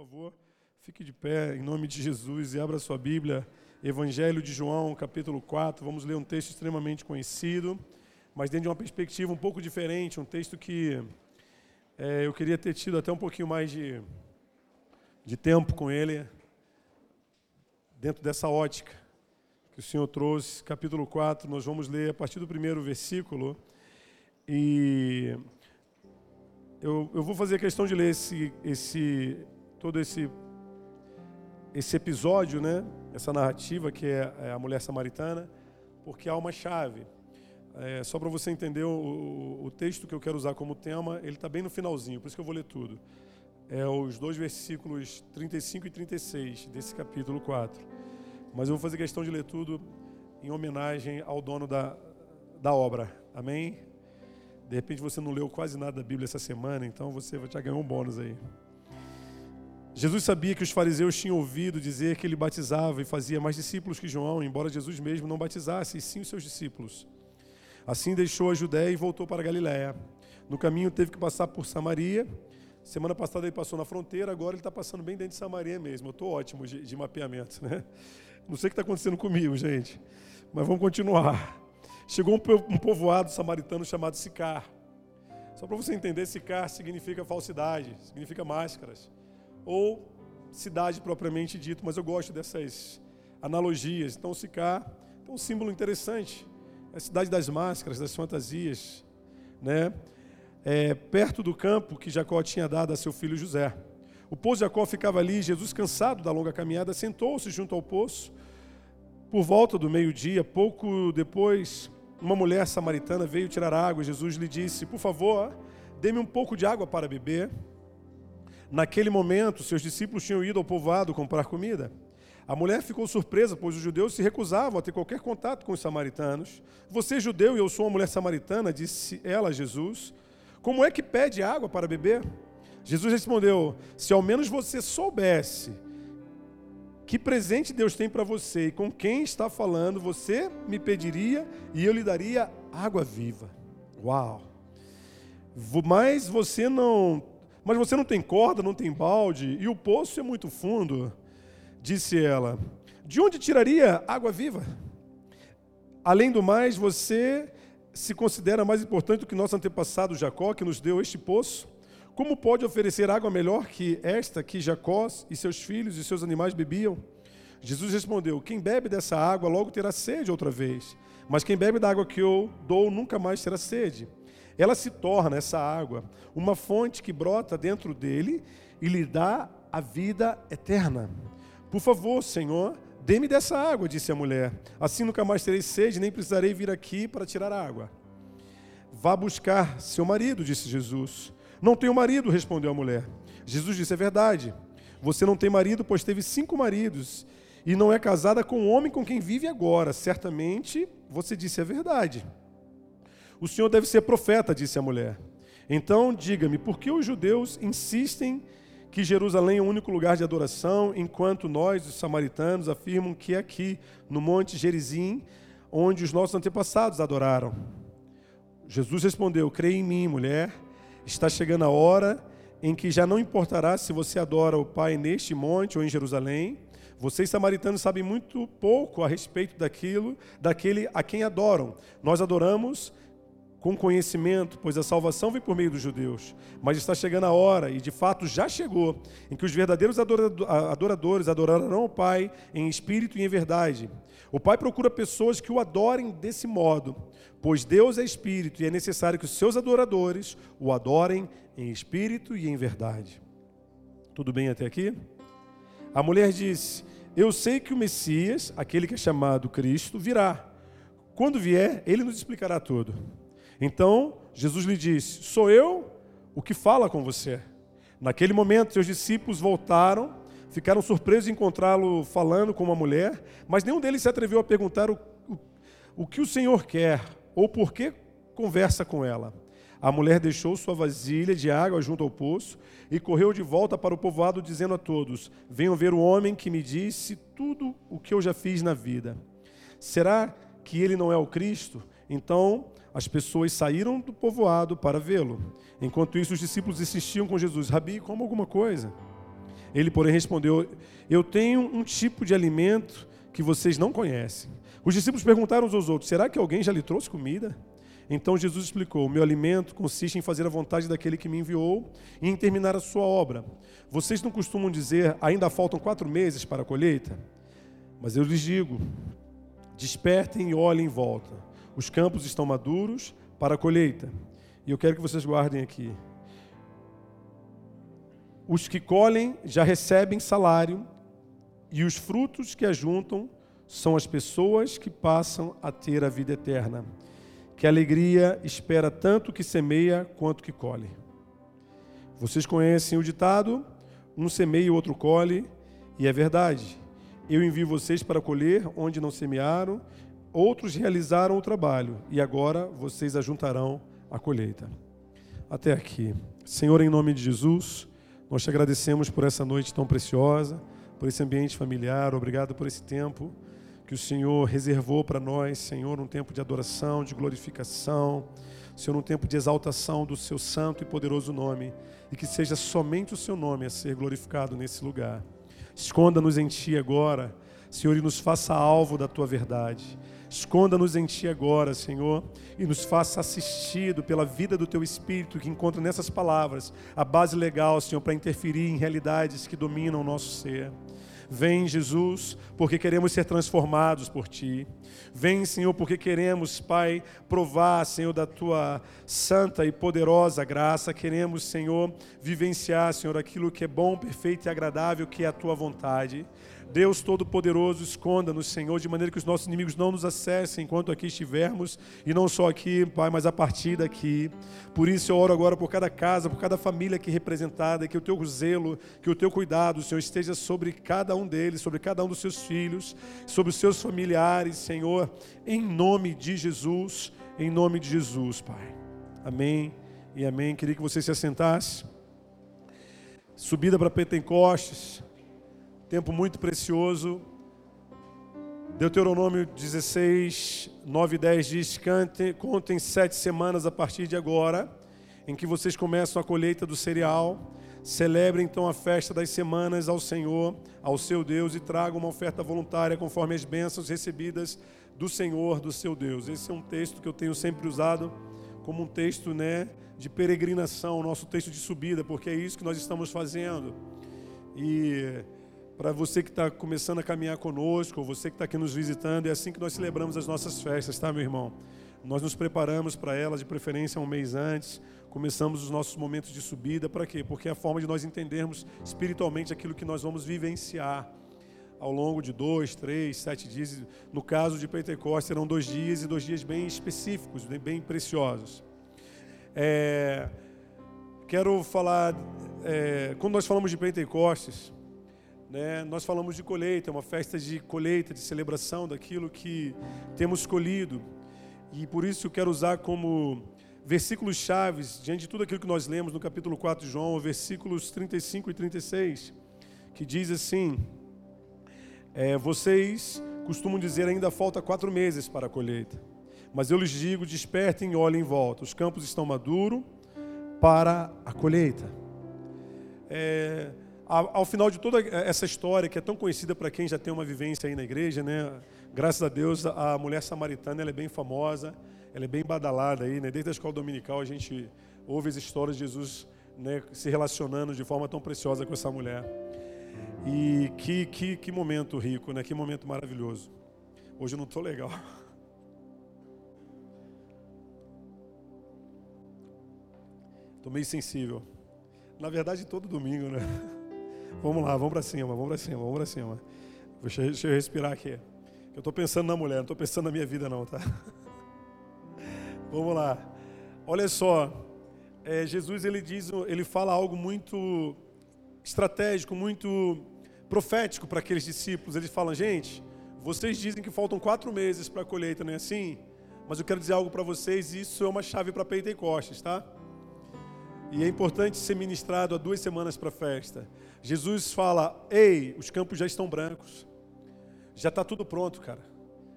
favor, fique de pé em nome de Jesus e abra sua Bíblia, Evangelho de João, capítulo 4. Vamos ler um texto extremamente conhecido, mas dentro de uma perspectiva um pouco diferente, um texto que é, eu queria ter tido até um pouquinho mais de, de tempo com ele, dentro dessa ótica que o Senhor trouxe. Capítulo 4, nós vamos ler a partir do primeiro versículo. E eu, eu vou fazer questão de ler esse, esse todo esse esse episódio, né? Essa narrativa que é, é a mulher samaritana, porque há uma chave. É, só para você entender o, o, texto que eu quero usar como tema, ele está bem no finalzinho, por isso que eu vou ler tudo. É os dois versículos 35 e 36 desse capítulo 4. Mas eu vou fazer questão de ler tudo em homenagem ao dono da, da obra. Amém? De repente você não leu quase nada da Bíblia essa semana, então você vai te ganhar um bônus aí. Jesus sabia que os fariseus tinham ouvido dizer que ele batizava e fazia mais discípulos que João, embora Jesus mesmo não batizasse, e sim os seus discípulos. Assim deixou a Judéia e voltou para a Galiléia. No caminho teve que passar por Samaria. Semana passada ele passou na fronteira, agora ele está passando bem dentro de Samaria mesmo. Eu estou ótimo de, de, mapeamento, né? Não sei o que está acontecendo comigo, gente. Mas vamos continuar. Chegou um, um povoado samaritano chamado Sicar. Só para você entender, Sicar significa falsidade, significa máscaras ou cidade propriamente dito, mas eu gosto dessas analogias. Então, Sicar é um símbolo interessante. É a cidade das máscaras, das fantasias, né? É, perto do campo que Jacó tinha dado a seu filho José. O poço de Jacó ficava ali, Jesus, cansado da longa caminhada, sentou-se junto ao poço. Por volta do meio-dia, pouco depois, uma mulher samaritana veio tirar água. Jesus lhe disse: Por favor, dê-me um pouco de água para beber. Naquele momento, seus discípulos tinham ido ao povoado comprar comida. A mulher ficou surpresa, pois os judeus se recusavam a ter qualquer contato com os samaritanos. Você é judeu e eu sou uma mulher samaritana, disse ela a Jesus. Como é que pede água para beber? Jesus respondeu: Se ao menos você soubesse que presente Deus tem para você e com quem está falando, você me pediria e eu lhe daria água viva. Uau! Mas você não mas você não tem corda, não tem balde, e o poço é muito fundo. Disse ela: De onde tiraria água viva? Além do mais, você se considera mais importante do que nosso antepassado Jacó, que nos deu este poço? Como pode oferecer água melhor que esta que Jacó e seus filhos e seus animais bebiam? Jesus respondeu: Quem bebe dessa água logo terá sede outra vez, mas quem bebe da água que eu dou nunca mais terá sede ela se torna, essa água, uma fonte que brota dentro dele e lhe dá a vida eterna. Por favor, Senhor, dê-me dessa água, disse a mulher. Assim nunca mais terei sede, nem precisarei vir aqui para tirar água. Vá buscar seu marido, disse Jesus. Não tenho marido, respondeu a mulher. Jesus disse: É verdade. Você não tem marido, pois teve cinco maridos, e não é casada com o homem com quem vive agora. Certamente você disse a verdade. O senhor deve ser profeta, disse a mulher. Então, diga-me, por que os judeus insistem que Jerusalém é o único lugar de adoração, enquanto nós, os samaritanos, afirmam que é aqui, no Monte Gerizim, onde os nossos antepassados adoraram? Jesus respondeu: Creia em mim, mulher, está chegando a hora em que já não importará se você adora o Pai neste monte ou em Jerusalém. Vocês samaritanos sabem muito pouco a respeito daquilo, daquele a quem adoram. Nós adoramos com conhecimento, pois a salvação vem por meio dos judeus. Mas está chegando a hora, e de fato já chegou, em que os verdadeiros adoradores adorarão o Pai em espírito e em verdade. O Pai procura pessoas que o adorem desse modo, pois Deus é espírito e é necessário que os seus adoradores o adorem em espírito e em verdade. Tudo bem até aqui? A mulher disse: Eu sei que o Messias, aquele que é chamado Cristo, virá. Quando vier, ele nos explicará tudo. Então, Jesus lhe disse: Sou eu o que fala com você. Naquele momento, seus discípulos voltaram, ficaram surpresos em encontrá-lo falando com uma mulher, mas nenhum deles se atreveu a perguntar o, o, o que o Senhor quer ou por que conversa com ela. A mulher deixou sua vasilha de água junto ao poço e correu de volta para o povoado, dizendo a todos: Venham ver o homem que me disse tudo o que eu já fiz na vida. Será que ele não é o Cristo? Então as pessoas saíram do povoado para vê-lo. Enquanto isso, os discípulos insistiam com Jesus: Rabi, como alguma coisa. Ele, porém, respondeu: Eu tenho um tipo de alimento que vocês não conhecem. Os discípulos perguntaram uns aos outros: Será que alguém já lhe trouxe comida? Então Jesus explicou: meu alimento consiste em fazer a vontade daquele que me enviou e em terminar a sua obra. Vocês não costumam dizer: Ainda faltam quatro meses para a colheita? Mas eu lhes digo: Despertem e olhem em volta. Os campos estão maduros para a colheita. E eu quero que vocês guardem aqui. Os que colhem já recebem salário, e os frutos que ajuntam são as pessoas que passam a ter a vida eterna. Que alegria espera tanto que semeia quanto que colhe. Vocês conhecem o ditado: um semeia e outro colhe, e é verdade. Eu envio vocês para colher onde não semearam, outros realizaram o trabalho, e agora vocês ajuntarão a colheita. Até aqui. Senhor, em nome de Jesus. Nós te agradecemos por essa noite tão preciosa, por esse ambiente familiar, obrigado por esse tempo que o Senhor reservou para nós, Senhor, um tempo de adoração, de glorificação, Senhor, um tempo de exaltação do seu santo e poderoso nome, e que seja somente o seu nome a ser glorificado nesse lugar. Esconda-nos em Ti agora, Senhor, e nos faça alvo da Tua verdade. Esconda-nos em Ti agora, Senhor, e nos faça assistido pela vida do Teu Espírito que encontra nessas palavras a base legal, Senhor, para interferir em realidades que dominam o nosso ser. Vem, Jesus, porque queremos ser transformados por Ti. Vem, Senhor, porque queremos, Pai, provar, Senhor, da Tua santa e poderosa graça. Queremos, Senhor, vivenciar, Senhor, aquilo que é bom, perfeito e agradável, que é a Tua vontade. Deus Todo-Poderoso, esconda-nos, Senhor, de maneira que os nossos inimigos não nos acessem enquanto aqui estivermos, e não só aqui, Pai, mas a partir daqui. Por isso eu oro agora por cada casa, por cada família aqui representada, que o teu zelo, que o teu cuidado, Senhor, esteja sobre cada um deles, sobre cada um dos seus filhos, sobre os seus familiares, Senhor, em nome de Jesus, em nome de Jesus, Pai. Amém e amém. Queria que você se assentasse. Subida para Pentecostes tempo muito precioso. Deuteronômio 16, 9 e 10 diz: Cante, contem sete semanas a partir de agora, em que vocês começam a colheita do cereal. Celebrem então a festa das semanas ao Senhor, ao seu Deus, e tragam uma oferta voluntária conforme as bênçãos recebidas do Senhor, do seu Deus. Esse é um texto que eu tenho sempre usado como um texto né, de peregrinação, nosso texto de subida, porque é isso que nós estamos fazendo. E para você que está começando a caminhar conosco, ou você que está aqui nos visitando, é assim que nós celebramos as nossas festas, tá, meu irmão? Nós nos preparamos para elas, de preferência um mês antes, começamos os nossos momentos de subida, para quê? Porque é a forma de nós entendermos espiritualmente aquilo que nós vamos vivenciar ao longo de dois, três, sete dias. No caso de Pentecostes, serão dois dias e dois dias bem específicos, bem preciosos. É, quero falar, é, quando nós falamos de Pentecostes, né? Nós falamos de colheita, é uma festa de colheita, de celebração daquilo que temos colhido. E por isso eu quero usar como versículos chaves, diante de tudo aquilo que nós lemos no capítulo 4 de João, versículos 35 e 36, que diz assim: é, Vocês costumam dizer ainda falta quatro meses para a colheita, mas eu lhes digo: despertem e olhem em volta, os campos estão maduros para a colheita. É, ao final de toda essa história, que é tão conhecida para quem já tem uma vivência aí na igreja, né? Graças a Deus, a mulher samaritana ela é bem famosa, ela é bem badalada aí, né? Desde a escola dominical a gente ouve as histórias de Jesus né, se relacionando de forma tão preciosa com essa mulher. E que, que, que momento rico, né? Que momento maravilhoso. Hoje eu não estou legal. Estou meio sensível. Na verdade, todo domingo, né? Vamos lá, vamos para cima, vamos para cima, vamos para cima. Deixa, deixa eu respirar aqui. Eu estou pensando na mulher, não estou pensando na minha vida não, tá? Vamos lá. Olha só, é, Jesus ele diz, ele fala algo muito estratégico, muito profético para aqueles discípulos. Ele fala, gente, vocês dizem que faltam quatro meses para a colheita, não é assim? Mas eu quero dizer algo para vocês, isso é uma chave para Pentecostes, tá? E é importante ser ministrado há duas semanas para a festa. Jesus fala: Ei, os campos já estão brancos. Já está tudo pronto, cara.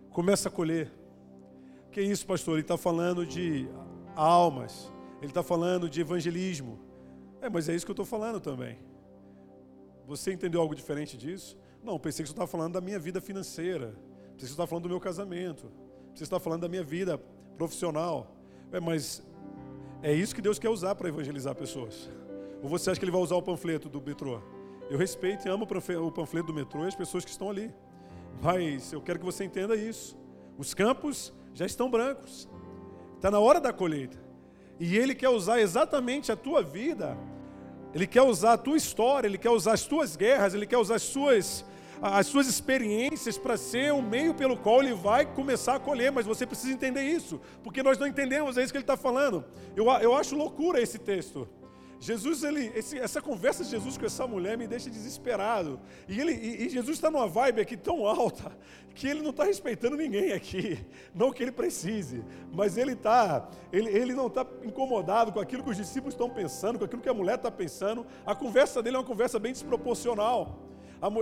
Começa a colher. Que isso, pastor? Ele está falando de almas. Ele está falando de evangelismo. É, mas é isso que eu estou falando também. Você entendeu algo diferente disso? Não, pensei que você estava falando da minha vida financeira. Pensei que você estava falando do meu casamento. Pensei que você estava falando da minha vida profissional. É, mas é isso que Deus quer usar para evangelizar pessoas. Ou você acha que Ele vai usar o panfleto do metrô? Eu respeito e amo o panfleto do metrô e as pessoas que estão ali. Mas eu quero que você entenda isso. Os campos já estão brancos. Está na hora da colheita. E Ele quer usar exatamente a tua vida. Ele quer usar a tua história, Ele quer usar as tuas guerras, Ele quer usar as suas, as suas experiências para ser o meio pelo qual Ele vai começar a colher. Mas você precisa entender isso, porque nós não entendemos, é isso que Ele está falando. Eu, eu acho loucura esse texto. Jesus, ele, esse, essa conversa de Jesus com essa mulher me deixa desesperado. E, ele, e, e Jesus está numa vibe aqui tão alta que ele não está respeitando ninguém aqui. Não que ele precise, mas ele, tá, ele, ele não está incomodado com aquilo que os discípulos estão pensando, com aquilo que a mulher está pensando. A conversa dele é uma conversa bem desproporcional.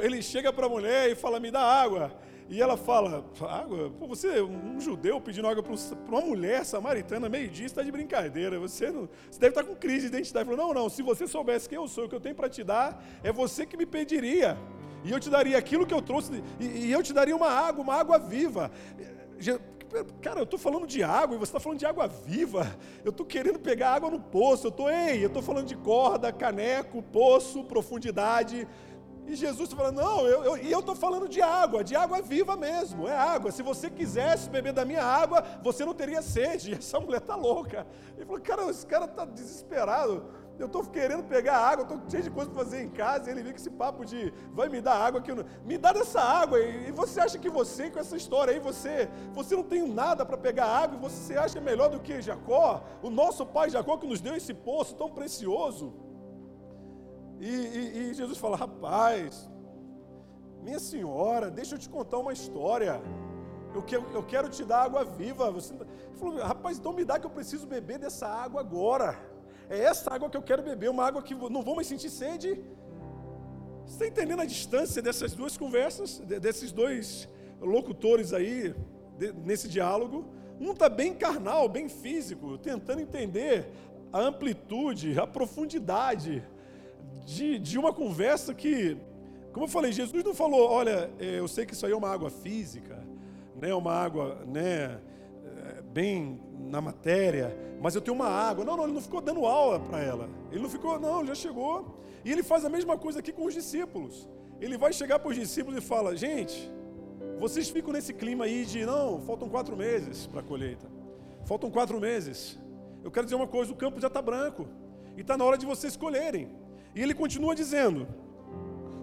Ele chega para a mulher e fala: Me dá água. E ela fala: Água? Pô, você, um judeu pedindo água para uma mulher samaritana, meio-dia, está de brincadeira. Você, não, você deve estar com crise de identidade. Falou: Não, não, se você soubesse quem eu sou, o que eu tenho para te dar, é você que me pediria. E eu te daria aquilo que eu trouxe, e, e eu te daria uma água, uma água viva. Cara, eu estou falando de água e você está falando de água viva. Eu estou querendo pegar água no poço. Eu estou, ei, eu estou falando de corda, caneco, poço, profundidade. E Jesus está falando, não, eu, eu, e eu estou falando de água, de água viva mesmo, é água. Se você quisesse beber da minha água, você não teria sede. E essa mulher está louca. Ele falou, cara, esse cara está desesperado. Eu estou querendo pegar água, estou cheio de coisa para fazer em casa. E ele vem com esse papo de, vai me dar água, que me dá dessa água. E você acha que você, com essa história aí, você, você não tem nada para pegar água, e você acha melhor do que Jacó, o nosso pai Jacó que nos deu esse poço tão precioso. E, e, e Jesus fala: Rapaz, minha senhora, deixa eu te contar uma história. Eu quero, eu quero te dar água viva. Você, falou, rapaz, então me dá que eu preciso beber dessa água agora. É essa água que eu quero beber, uma água que não vou mais sentir sede. Você está entendendo a distância dessas duas conversas, desses dois locutores aí, nesse diálogo? Um está bem carnal, bem físico, tentando entender a amplitude, a profundidade de, de uma conversa que, como eu falei, Jesus não falou, olha, é, eu sei que isso aí é uma água física, né, uma água né, é, bem na matéria, mas eu tenho uma água. Não, não, ele não ficou dando aula para ela. Ele não ficou, não, já chegou. E ele faz a mesma coisa aqui com os discípulos. Ele vai chegar para os discípulos e fala: gente, vocês ficam nesse clima aí de, não, faltam quatro meses para a colheita. Faltam quatro meses. Eu quero dizer uma coisa: o campo já está branco. E está na hora de vocês colherem. E ele continua dizendo: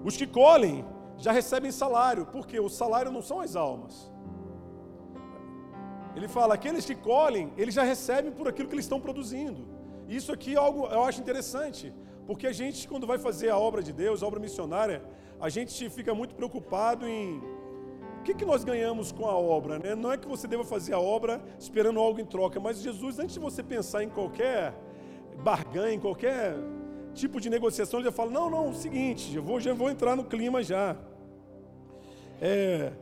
os que colhem já recebem salário, porque o salário não são as almas. Ele fala: aqueles que colhem, eles já recebem por aquilo que eles estão produzindo. Isso aqui é algo eu acho interessante, porque a gente, quando vai fazer a obra de Deus, a obra missionária, a gente fica muito preocupado em o que, que nós ganhamos com a obra. Né? Não é que você deva fazer a obra esperando algo em troca, mas Jesus, antes de você pensar em qualquer barganha, em qualquer tipo de negociação, ele já fala: não, não, é o seguinte, eu vou, já vou entrar no clima já. É,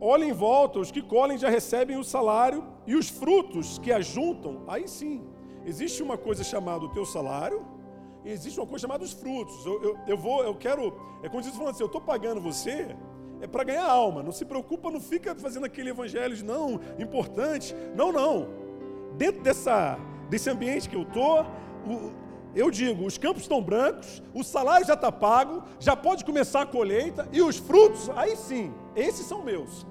olha em volta, os que colhem já recebem o salário, e os frutos que ajuntam, aí sim, existe uma coisa chamada o teu salário, e existe uma coisa chamada os frutos. Eu, eu, eu vou, eu quero, é como Jesus falando assim: eu estou pagando você, é para ganhar alma. Não se preocupa, não fica fazendo aquele evangelho de não, importante. Não, não. Dentro dessa, desse ambiente que eu estou, eu digo, os campos estão brancos, o salário já está pago, já pode começar a colheita, e os frutos, aí sim, esses são meus.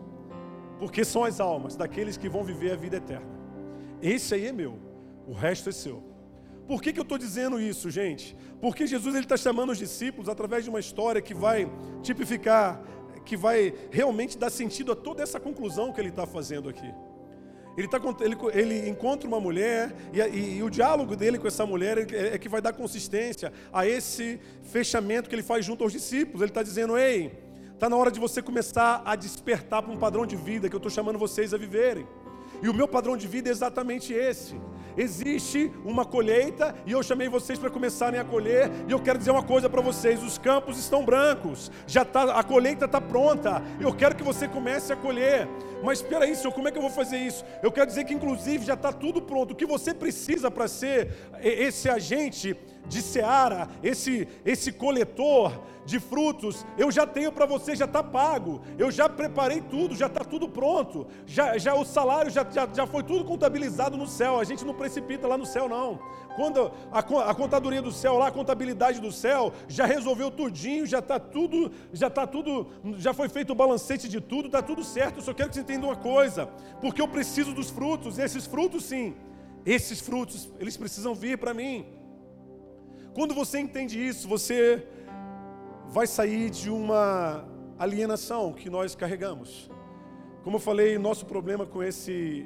Porque são as almas daqueles que vão viver a vida eterna. Esse aí é meu, o resto é seu. Por que, que eu estou dizendo isso, gente? Porque Jesus está chamando os discípulos através de uma história que vai tipificar, que vai realmente dar sentido a toda essa conclusão que ele está fazendo aqui. Ele, tá, ele, ele encontra uma mulher e, e, e, o diálogo dele com essa mulher é, é, que vai dar consistência a esse fechamento que ele faz junto aos discípulos. Ele está dizendo: Ei, está na hora de você começar a despertar para um padrão de vida que eu estou chamando vocês a viverem. E o meu padrão de vida é exatamente esse. Existe uma colheita e eu chamei vocês para começarem a colher. E eu quero dizer uma coisa para vocês: os campos estão brancos, já tá, a colheita está pronta. Eu quero que você comece a colher. Mas espera aí, Senhor, como é que eu vou fazer isso? Eu quero dizer que inclusive já está tudo pronto. O que você precisa para ser esse agente de seara, esse, esse coletor de frutos, eu já tenho para você, já está pago. Eu já preparei tudo, já está tudo pronto. Já, já o salário já, já, já foi tudo contabilizado no céu. A gente não precipita lá no céu, não. Quando a, a contadoria do céu lá, a contabilidade do céu, já resolveu tudinho, já está tudo, já está tudo, já foi feito o balancete de tudo, está tudo certo. Eu só quero que você entenda uma coisa, porque eu preciso dos frutos, esses frutos sim, esses frutos, eles precisam vir para mim. Quando você entende isso, você vai sair de uma alienação que nós carregamos. Como eu falei, nosso problema com esse,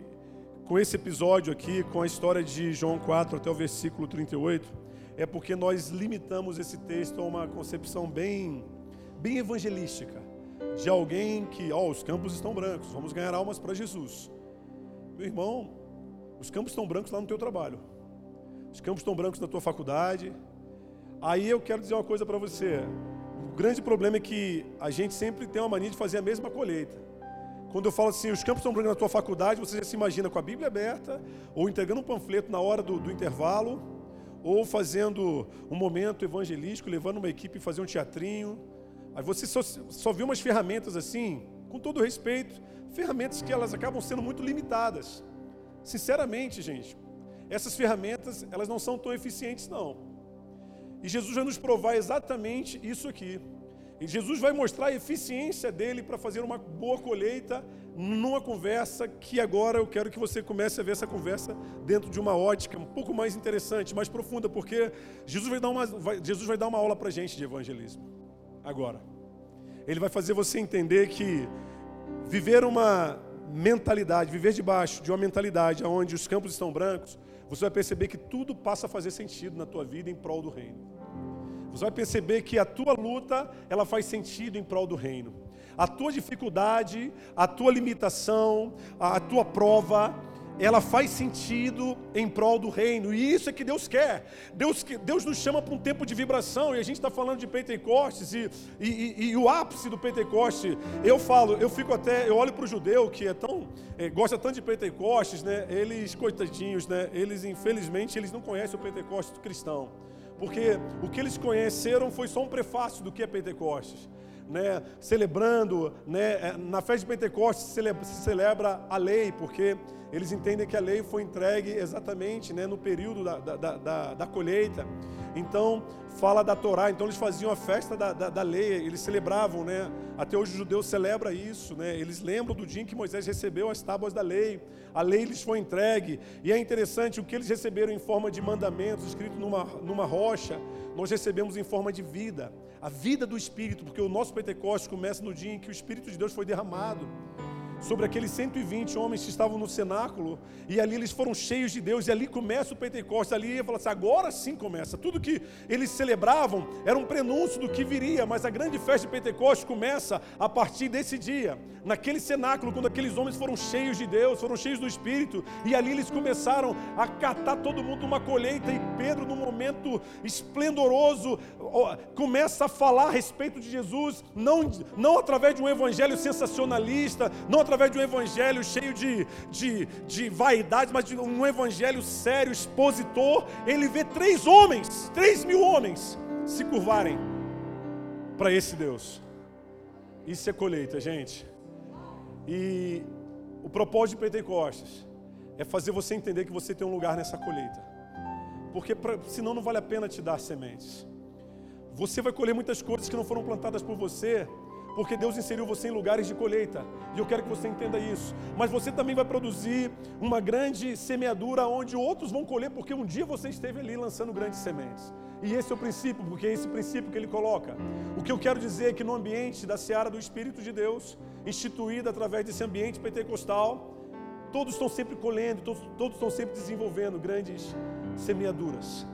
com esse episódio aqui, com a história de João 4 até o versículo 38, é porque nós limitamos esse texto a uma concepção bem, bem evangelística, de alguém que, ó, oh, os campos estão brancos, vamos ganhar almas para Jesus. Meu irmão, os campos estão brancos lá no teu trabalho, os campos estão brancos na tua faculdade, Aí eu quero dizer uma coisa para você. O grande problema é que a gente sempre tem uma mania de fazer a mesma colheita. Quando eu falo assim, os campos estão brancos na tua faculdade, você já se imagina com a Bíblia aberta, ou entregando um panfleto na hora do, do intervalo, ou fazendo um momento evangelístico, levando uma equipe fazer um teatrinho. Aí você só, só vê umas ferramentas assim, com todo respeito, ferramentas que elas acabam sendo muito limitadas. Sinceramente, gente, essas ferramentas, elas não são tão eficientes não. E Jesus vai nos provar exatamente isso aqui. E Jesus vai mostrar a eficiência dele para fazer uma boa colheita numa conversa que agora eu quero que você comece a ver essa conversa dentro de uma ótica um pouco mais interessante, mais profunda, porque Jesus vai dar uma, vai, Jesus vai dar uma aula para a gente de evangelismo. Agora. Ele vai fazer você entender que viver uma mentalidade, viver debaixo de uma mentalidade onde os campos estão brancos, você vai perceber que tudo passa a fazer sentido na tua vida em prol do reino. Você vai perceber que a tua luta, ela faz sentido em prol do reino. A tua dificuldade, a tua limitação, a tua prova, ela faz sentido em prol do reino, e isso é que Deus quer. Deus, Deus nos chama para um tempo de vibração, e a gente está falando de Pentecostes, e, e, e, e, o ápice do Pentecoste, eu falo, eu fico até, eu olho para o judeu que é tão, é, gosta tanto de Pentecostes, né? Eles, coitadinhos, né? Eles, infelizmente, eles não conhecem o Pentecostes cristão, porque o que eles conheceram foi só um prefácio do que é Pentecostes né, celebrando, né, é, na festa de Pentecostes se celebra, se celebra a lei, porque eles entendem que a lei foi entregue exatamente né, no período da, da, da, da colheita. Então, fala da Torá, então eles faziam a festa da, da, da, lei, eles celebravam, né? Até hoje o judeu celebra isso, né? Eles lembram do dia em que Moisés recebeu as tábuas da lei, a lei lhes foi entregue, e é interessante o que eles receberam em forma de mandamentos, escrito numa, numa rocha, nós recebemos em forma de vida, a vida do Espírito, porque o nosso Pentecostes começa no dia em que o Espírito de Deus foi derramado sobre aqueles 120 homens que estavam no cenáculo, e ali eles foram cheios de Deus, e ali começa o Pentecostes, ali ia falar assim, agora sim começa. Tudo que eles celebravam era um prenúncio do que viria, mas a grande festa de Pentecostes começa a partir desse dia, naquele cenáculo, quando aqueles homens foram cheios de Deus, foram cheios do Espírito, e ali eles começaram a catar todo mundo uma colheita, e Pedro, num momento esplendoroso, começa a falar a respeito de Jesus, não, não através de um evangelho sensacionalista, não através de um evangelho cheio de, de, de vaidade, mas de um evangelho sério, expositor, ele vê três homens, três mil homens, se curvarem para esse Deus. Isso é colheita, gente. E o propósito de Pentecostes é fazer você entender que você tem um lugar nessa colheita. Porque pra, senão não vale a pena te dar sementes. Você vai colher muitas coisas que não foram plantadas por você porque Deus inseriu você em lugares de colheita, e eu quero que você entenda isso. Mas você também vai produzir uma grande semeadura onde outros vão colher, porque um dia você esteve ali lançando grandes sementes. E esse é o princípio, porque é esse princípio que ele coloca. O que eu quero dizer é que no ambiente da seara do Espírito de Deus, instituída através desse ambiente pentecostal, todos estão sempre colhendo, todos, todos estão sempre desenvolvendo grandes semeaduras.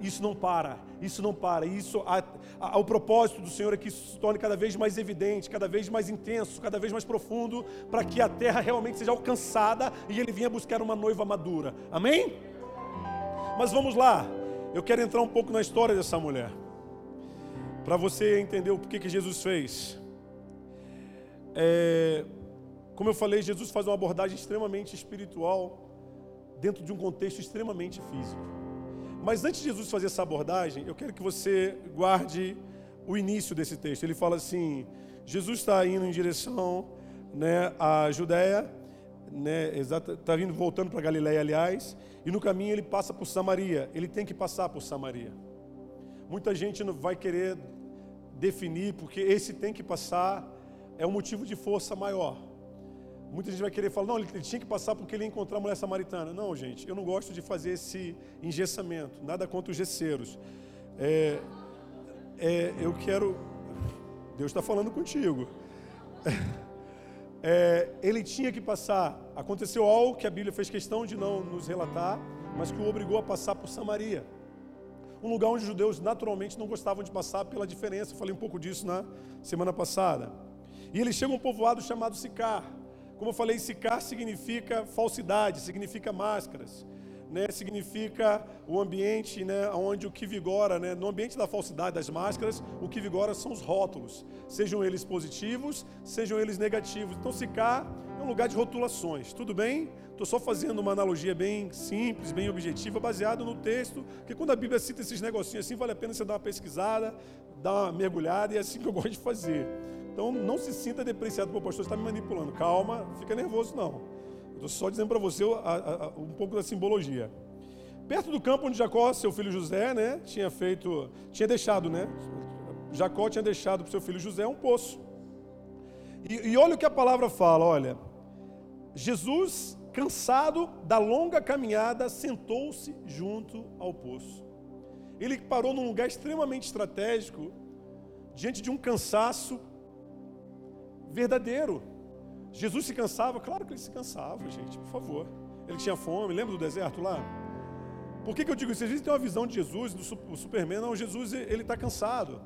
Isso não para, isso não para. Isso, a, a, o propósito do Senhor é que isso se torne cada vez mais evidente, cada vez mais intenso, cada vez mais profundo, para que a terra realmente seja alcançada e Ele venha buscar uma noiva madura. Amém? Mas vamos lá, eu quero entrar um pouco na história dessa mulher, para você entender o porquê que Jesus fez. É, como eu falei, Jesus faz uma abordagem extremamente espiritual dentro de um contexto extremamente físico. Mas antes de Jesus fazer essa abordagem, eu quero que você guarde o início desse texto. Ele fala assim: Jesus está indo em direção né, à Judéia, né, está vindo voltando para Galiléia, aliás, e no caminho ele passa por Samaria. Ele tem que passar por Samaria. Muita gente não vai querer definir, porque esse tem que passar é um motivo de força maior. Muita gente vai querer falar, não, ele tinha que passar porque ele ia encontrar a mulher samaritana. Não, gente, eu não gosto de fazer esse engessamento, nada contra os gesseiros. É, é, eu quero. Deus está falando contigo. É, ele tinha que passar. Aconteceu algo que a Bíblia fez questão de não nos relatar, mas que o obrigou a passar por Samaria. Um lugar onde os judeus naturalmente não gostavam de passar pela diferença. Eu falei um pouco disso na semana passada. E ele chega a um povoado chamado Sicar. Como eu falei, Sicar significa falsidade, significa máscaras né, significa o ambiente né, onde o que vigora, né, no ambiente da falsidade das máscaras, o que vigora são os rótulos, sejam eles positivos, sejam eles negativos. Então, Sicar é um lugar de rotulações, tudo bem? Estou só fazendo uma analogia bem simples, bem objetiva, baseado no texto, porque quando a Bíblia cita esses negocinhos assim, vale a pena você dar uma pesquisada, dar uma mergulhada, e é assim que eu gosto de fazer. Então, não se sinta depreciado por pastor, está me manipulando. Calma, fica nervoso não. Estou só dizendo para você a, a, um pouco da simbologia. Perto do campo onde Jacó, seu filho José, né, tinha feito, tinha deixado, né? Jacó tinha deixado para seu filho José um poço. E, e olha o que a palavra fala, olha. Jesus, cansado da longa caminhada, sentou-se junto ao poço. Ele parou num lugar extremamente estratégico, diante de um cansaço verdadeiro. Jesus se cansava? Claro que ele se cansava, gente, por favor. Ele tinha fome, lembra do deserto lá? Por que, que eu digo isso? Vezes tem uma visão de Jesus, do Superman, não, Jesus ele está cansado.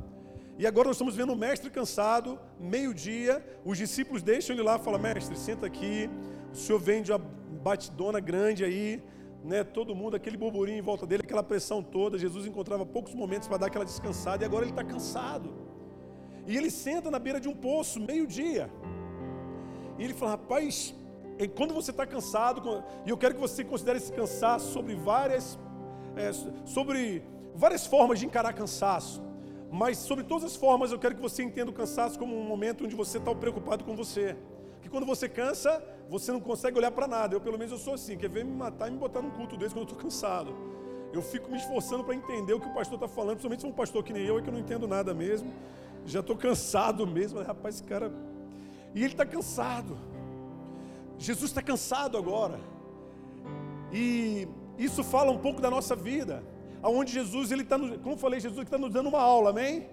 E agora nós estamos vendo o mestre cansado, meio-dia, os discípulos deixam ele lá e falam, mestre, senta aqui, o senhor vem de uma batidona grande aí, né, todo mundo, aquele burburinho em volta dele, aquela pressão toda, Jesus encontrava poucos momentos para dar aquela descansada, e agora ele está cansado. E ele senta na beira de um poço, meio-dia. E ele fala, rapaz, quando você está cansado, e eu quero que você considere esse cansaço sobre várias, é, sobre várias formas de encarar cansaço. Mas sobre todas as formas eu quero que você entenda o cansaço como um momento onde você está preocupado com você. Que quando você cansa, você não consegue olhar para nada. Eu pelo menos eu sou assim, quer ver me matar e me botar num culto desse quando eu estou cansado. Eu fico me esforçando para entender o que o pastor está falando, principalmente se é um pastor que nem eu, e que eu não entendo nada mesmo. Já estou cansado mesmo. Rapaz, esse cara e ele está cansado. Jesus está cansado agora. E isso fala um pouco da nossa vida. Aonde Jesus, ele está, como eu falei, Jesus está nos dando uma aula, amém?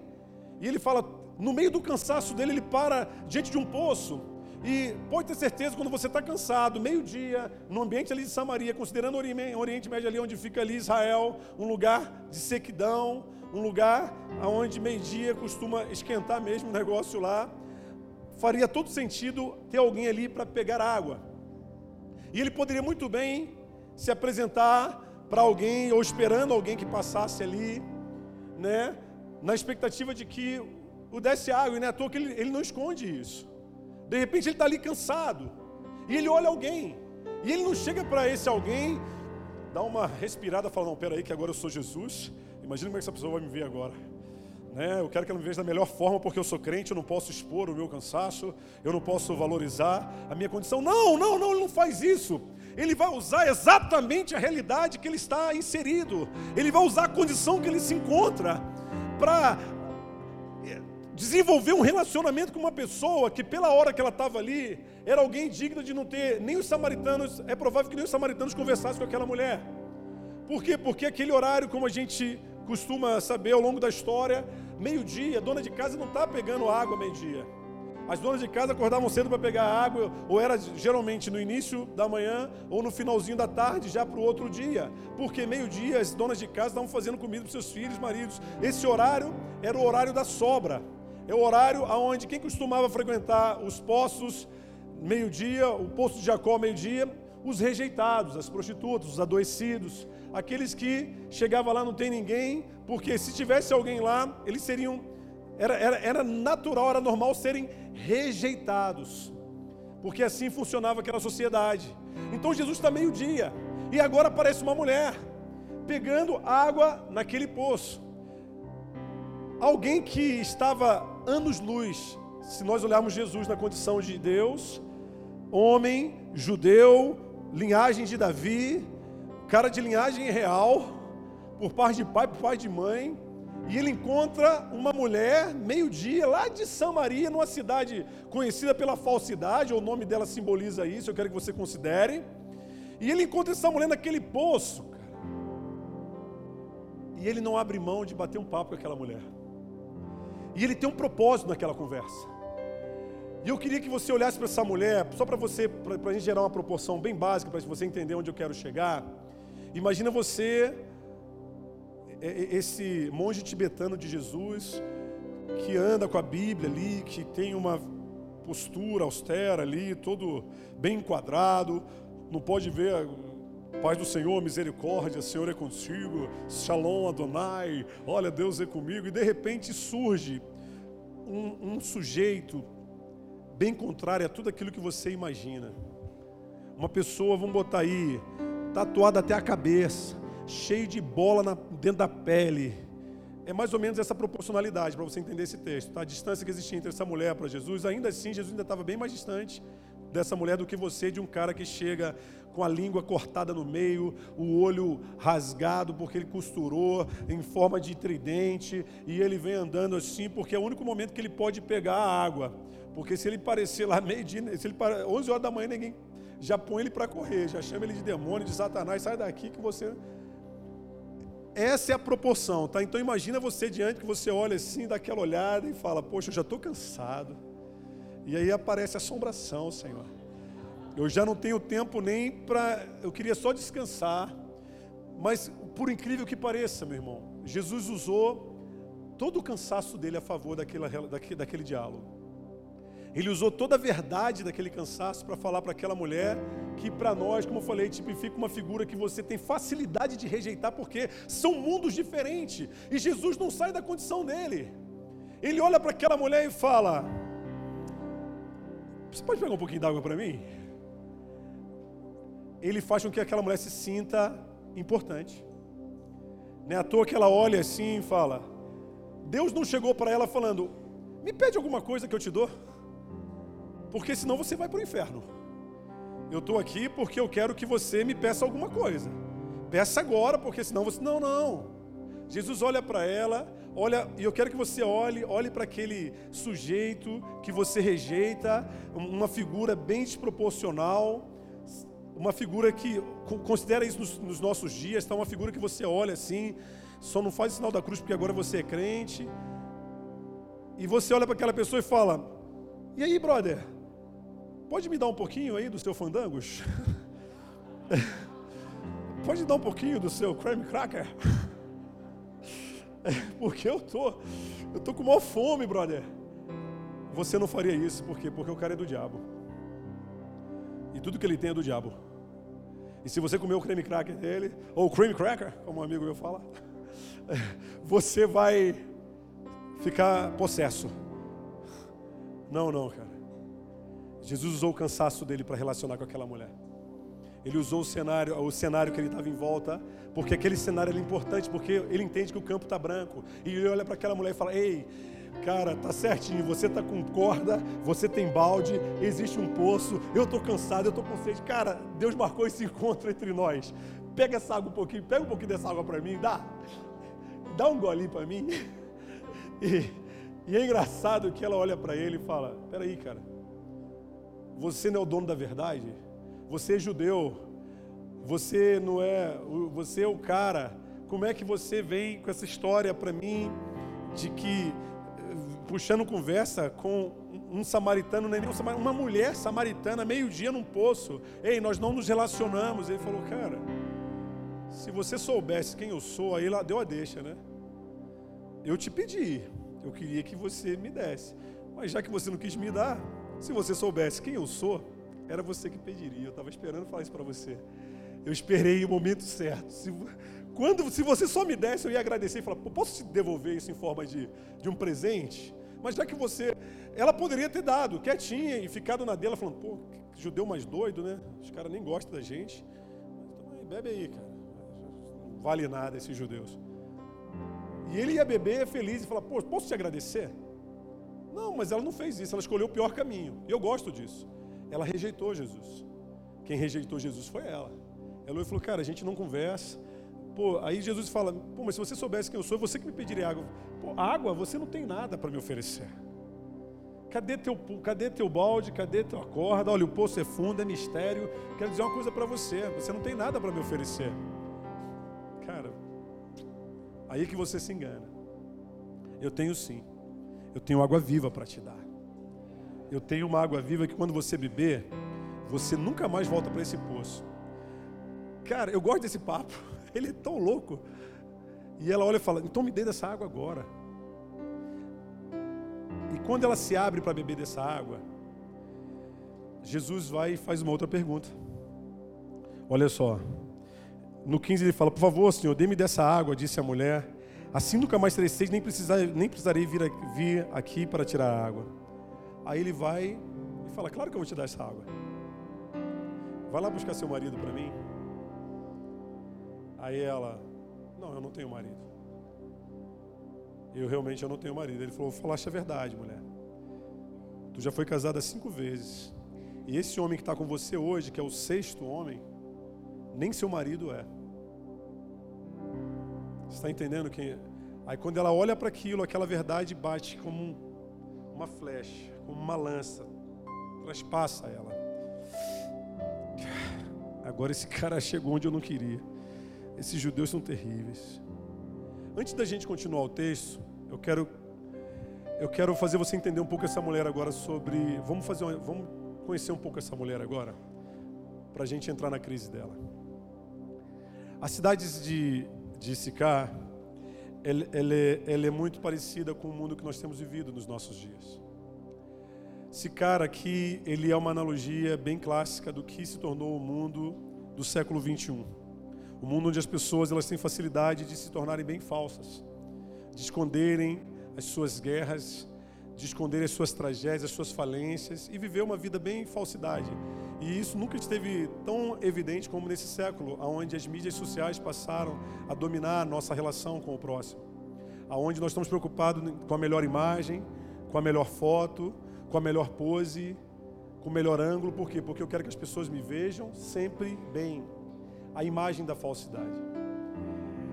E ele fala, no meio do cansaço dele, ele para diante de um poço. E pode ter certeza, quando você está cansado, meio-dia, no ambiente ali de Samaria, considerando o Oriente Médio ali, onde fica ali Israel, um lugar de sequidão, um lugar onde meio-dia costuma esquentar mesmo o negócio lá faria todo sentido ter alguém ali para pegar água. E ele poderia muito bem se apresentar para alguém ou esperando alguém que passasse ali, né, na expectativa de que o desse água, e não é à toa que ele, ele não esconde isso. De repente ele está ali cansado, e ele olha alguém, e ele não chega para esse alguém, dá uma respirada, fala: Não, peraí, que agora eu sou Jesus. Imagina como é essa pessoa vai me ver agora. Né? Eu quero que ela me veja da melhor forma, porque eu sou crente, eu não posso expor o meu cansaço, eu não posso valorizar a minha condição. Não, não, não, ele não faz isso. Ele vai usar exatamente a realidade que ele está inserido. Ele vai usar a condição que ele se encontra para eh, desenvolver um relacionamento com uma pessoa que, pela hora que ela estava ali, era alguém digno de não ter. Nem os samaritanos, é provável que nem os samaritanos conversassem com aquela mulher. Por quê? Porque aquele horário, como a gente costuma saber ao longo da história, meio-dia, dona de casa não está pegando água meio-dia. As donas de casa acordavam cedo para pegar água, ou era geralmente no início da manhã ou no finalzinho da tarde, já para o outro dia. Porque meio-dia as donas de casa estavam fazendo comida para seus filhos, maridos. Esse horário era o horário da sobra. É o horário onde quem costumava frequentar os poços meio-dia, o poço de Jacó meio-dia, os rejeitados, as prostitutas, os adoecidos, aqueles que chegavam lá não tem ninguém, porque se tivesse alguém lá, eles seriam era, era, era natural, era normal serem rejeitados, porque assim funcionava aquela sociedade. Então Jesus está meio-dia, e agora aparece uma mulher, pegando água naquele poço. Alguém que estava anos-luz, se nós olharmos Jesus na condição de Deus, homem, judeu, linhagem de Davi, cara de linhagem real, por parte de pai, por pai de mãe, e ele encontra uma mulher, meio-dia, lá de Samaria, numa cidade conhecida pela falsidade, o nome dela simboliza isso, eu quero que você considere. E ele encontra essa mulher naquele poço, cara. E ele não abre mão de bater um papo com aquela mulher. E ele tem um propósito naquela conversa. E eu queria que você olhasse para essa mulher, só para você, para a gente gerar uma proporção bem básica, para você entender onde eu quero chegar. Imagina você é, é, esse monge tibetano de Jesus, que anda com a Bíblia ali, que tem uma postura austera ali, todo bem enquadrado, não pode ver Paz do Senhor, misericórdia, Senhor é contigo, Shalom Adonai, olha, Deus é comigo, e de repente surge um, um sujeito bem contrário a tudo aquilo que você imagina. Uma pessoa, vamos botar aí, tatuada até a cabeça, cheio de bola na, dentro da pele. É mais ou menos essa proporcionalidade para você entender esse texto. Tá? A distância que existia entre essa mulher para Jesus, ainda assim, Jesus ainda estava bem mais distante dessa mulher do que você de um cara que chega com a língua cortada no meio, o olho rasgado porque ele costurou em forma de tridente e ele vem andando assim porque é o único momento que ele pode pegar a água. Porque se ele parecer lá meio dia, se ele 11 horas da manhã ninguém já põe ele para correr, já chama ele de demônio, de satanás, sai daqui que você essa é a proporção, tá? Então imagina você diante que você olha assim, dá aquela olhada e fala: "Poxa, eu já estou cansado". E aí aparece assombração, Senhor. Eu já não tenho tempo nem para, eu queria só descansar. Mas por incrível que pareça, meu irmão, Jesus usou todo o cansaço dele a favor daquela, daquele, daquele diálogo. Ele usou toda a verdade daquele cansaço para falar para aquela mulher que para nós, como eu falei, tipifica uma figura que você tem facilidade de rejeitar porque são mundos diferentes. E Jesus não sai da condição dele. Ele olha para aquela mulher e fala: Você pode pegar um pouquinho d'água para mim? Ele faz com que aquela mulher se sinta importante. Não é à toa que ela olha assim e fala: Deus não chegou para ela falando: Me pede alguma coisa que eu te dou porque senão você vai para o inferno. Eu estou aqui porque eu quero que você me peça alguma coisa. Peça agora, porque senão você. Não, não. Jesus olha para ela, olha, e eu quero que você olhe, olhe para aquele sujeito que você rejeita, uma figura bem desproporcional, uma figura que considera isso nos, nos nossos dias, tá? Uma figura que você olha assim, só não faz o sinal da cruz porque agora você é crente. E você olha para aquela pessoa e fala: E aí, brother? Pode me dar um pouquinho aí do seu fandangos? Pode dar um pouquinho do seu creme cracker? Porque eu tô, eu tô com maior fome, brother. Você não faria isso, por quê? Porque o cara é do diabo. E tudo que ele tem é do diabo. E se você comer o creme cracker dele, ou cream cracker, como um amigo meu fala, você vai ficar possesso. Não, não, cara. Jesus usou o cansaço dele para relacionar com aquela mulher. Ele usou o cenário, o cenário que ele estava em volta, porque aquele cenário é importante, porque ele entende que o campo está branco. E ele olha para aquela mulher e fala: Ei, cara, tá certinho, você tá com corda, você tem balde, existe um poço, eu tô cansado, eu tô com sede. Cara, Deus marcou esse encontro entre nós. Pega essa água um pouquinho, pega um pouquinho dessa água para mim, dá. Dá um golinho para mim. E, e é engraçado que ela olha para ele e fala: Peraí, cara você não é o dono da verdade? Você é judeu. Você não é, você é o cara. Como é que você vem com essa história para mim de que puxando conversa com um samaritano, nem um samaritano, uma mulher samaritana, meio-dia num poço. Ei, nós não nos relacionamos. Ele falou, cara, se você soubesse quem eu sou, aí ela deu a deixa, né? Eu te pedi, eu queria que você me desse. Mas já que você não quis me dar, se você soubesse quem eu sou, era você que pediria. Eu estava esperando falar isso para você. Eu esperei o momento certo. Se, quando, se você só me desse, eu ia agradecer e falar: posso te devolver isso em forma de, de um presente? Mas já que você. Ela poderia ter dado, quietinha, e ficado na dela, falando: pô, judeu mais doido, né? Os caras nem gostam da gente. Então, bebe aí, cara. vale nada esses judeus. E ele ia beber feliz e falar: Pô, posso te agradecer? Não, mas ela não fez isso, ela escolheu o pior caminho. E eu gosto disso. Ela rejeitou Jesus. Quem rejeitou Jesus foi ela. Ela falou: Cara, a gente não conversa. Pô, aí Jesus fala: Pô, mas se você soubesse quem eu sou, você que me pediria água. Pô, água, você não tem nada para me oferecer. Cadê teu, cadê teu balde? Cadê tua corda? Olha, o poço é fundo, é mistério. Quero dizer uma coisa para você: você não tem nada para me oferecer. Cara, aí é que você se engana. Eu tenho sim. Eu tenho água viva para te dar. Eu tenho uma água viva que quando você beber, você nunca mais volta para esse poço. Cara, eu gosto desse papo. Ele é tão louco. E ela olha e fala: Então me dê dessa água agora. E quando ela se abre para beber dessa água, Jesus vai e faz uma outra pergunta. Olha só. No 15 ele fala: Por favor, Senhor, dê-me dessa água, disse a mulher. Assim nunca mais terei sede, nem, precisar, nem precisarei vir, aqui para tirar água. Aí ele vai e fala: Claro que eu vou te dar essa água. Vai lá buscar seu marido para mim. Aí ela, não, eu não tenho marido. Eu realmente eu não tenho marido. Ele falou, falaste a verdade, mulher. Tu já foi casada cinco vezes. E esse homem que está com você hoje, que é o sexto homem, nem seu marido é. Está entendendo que? Aí quando ela olha para aquilo, aquela verdade bate como uma flecha, como uma lança, traspassa ela. Agora esse cara chegou onde eu não queria. Esses judeus são terríveis. Antes da gente continuar o texto, eu quero eu quero fazer você entender um pouco essa mulher agora sobre, vamos fazer, uma, vamos conhecer um pouco essa mulher agora, para a gente entrar na crise dela. A cidade de de Sicar, ela, é, muito parecida com o mundo que nós temos vivido nos nossos dias. Sicar aqui, ele é uma analogia bem clássica do que se tornou o mundo do século 21 um mundo onde as pessoas elas têm facilidade de se tornarem bem falsas, de esconderem as suas guerras, de esconderem as suas tragédias, as suas falências e viver uma vida bem falsidade. E isso nunca esteve tão evidente como nesse século, onde as mídias sociais passaram a dominar a nossa relação com o próximo. Aonde nós estamos preocupados com a melhor imagem, com a melhor foto, com a melhor pose, com o melhor ângulo. Por quê? Porque eu quero que as pessoas me vejam sempre bem, a imagem da falsidade.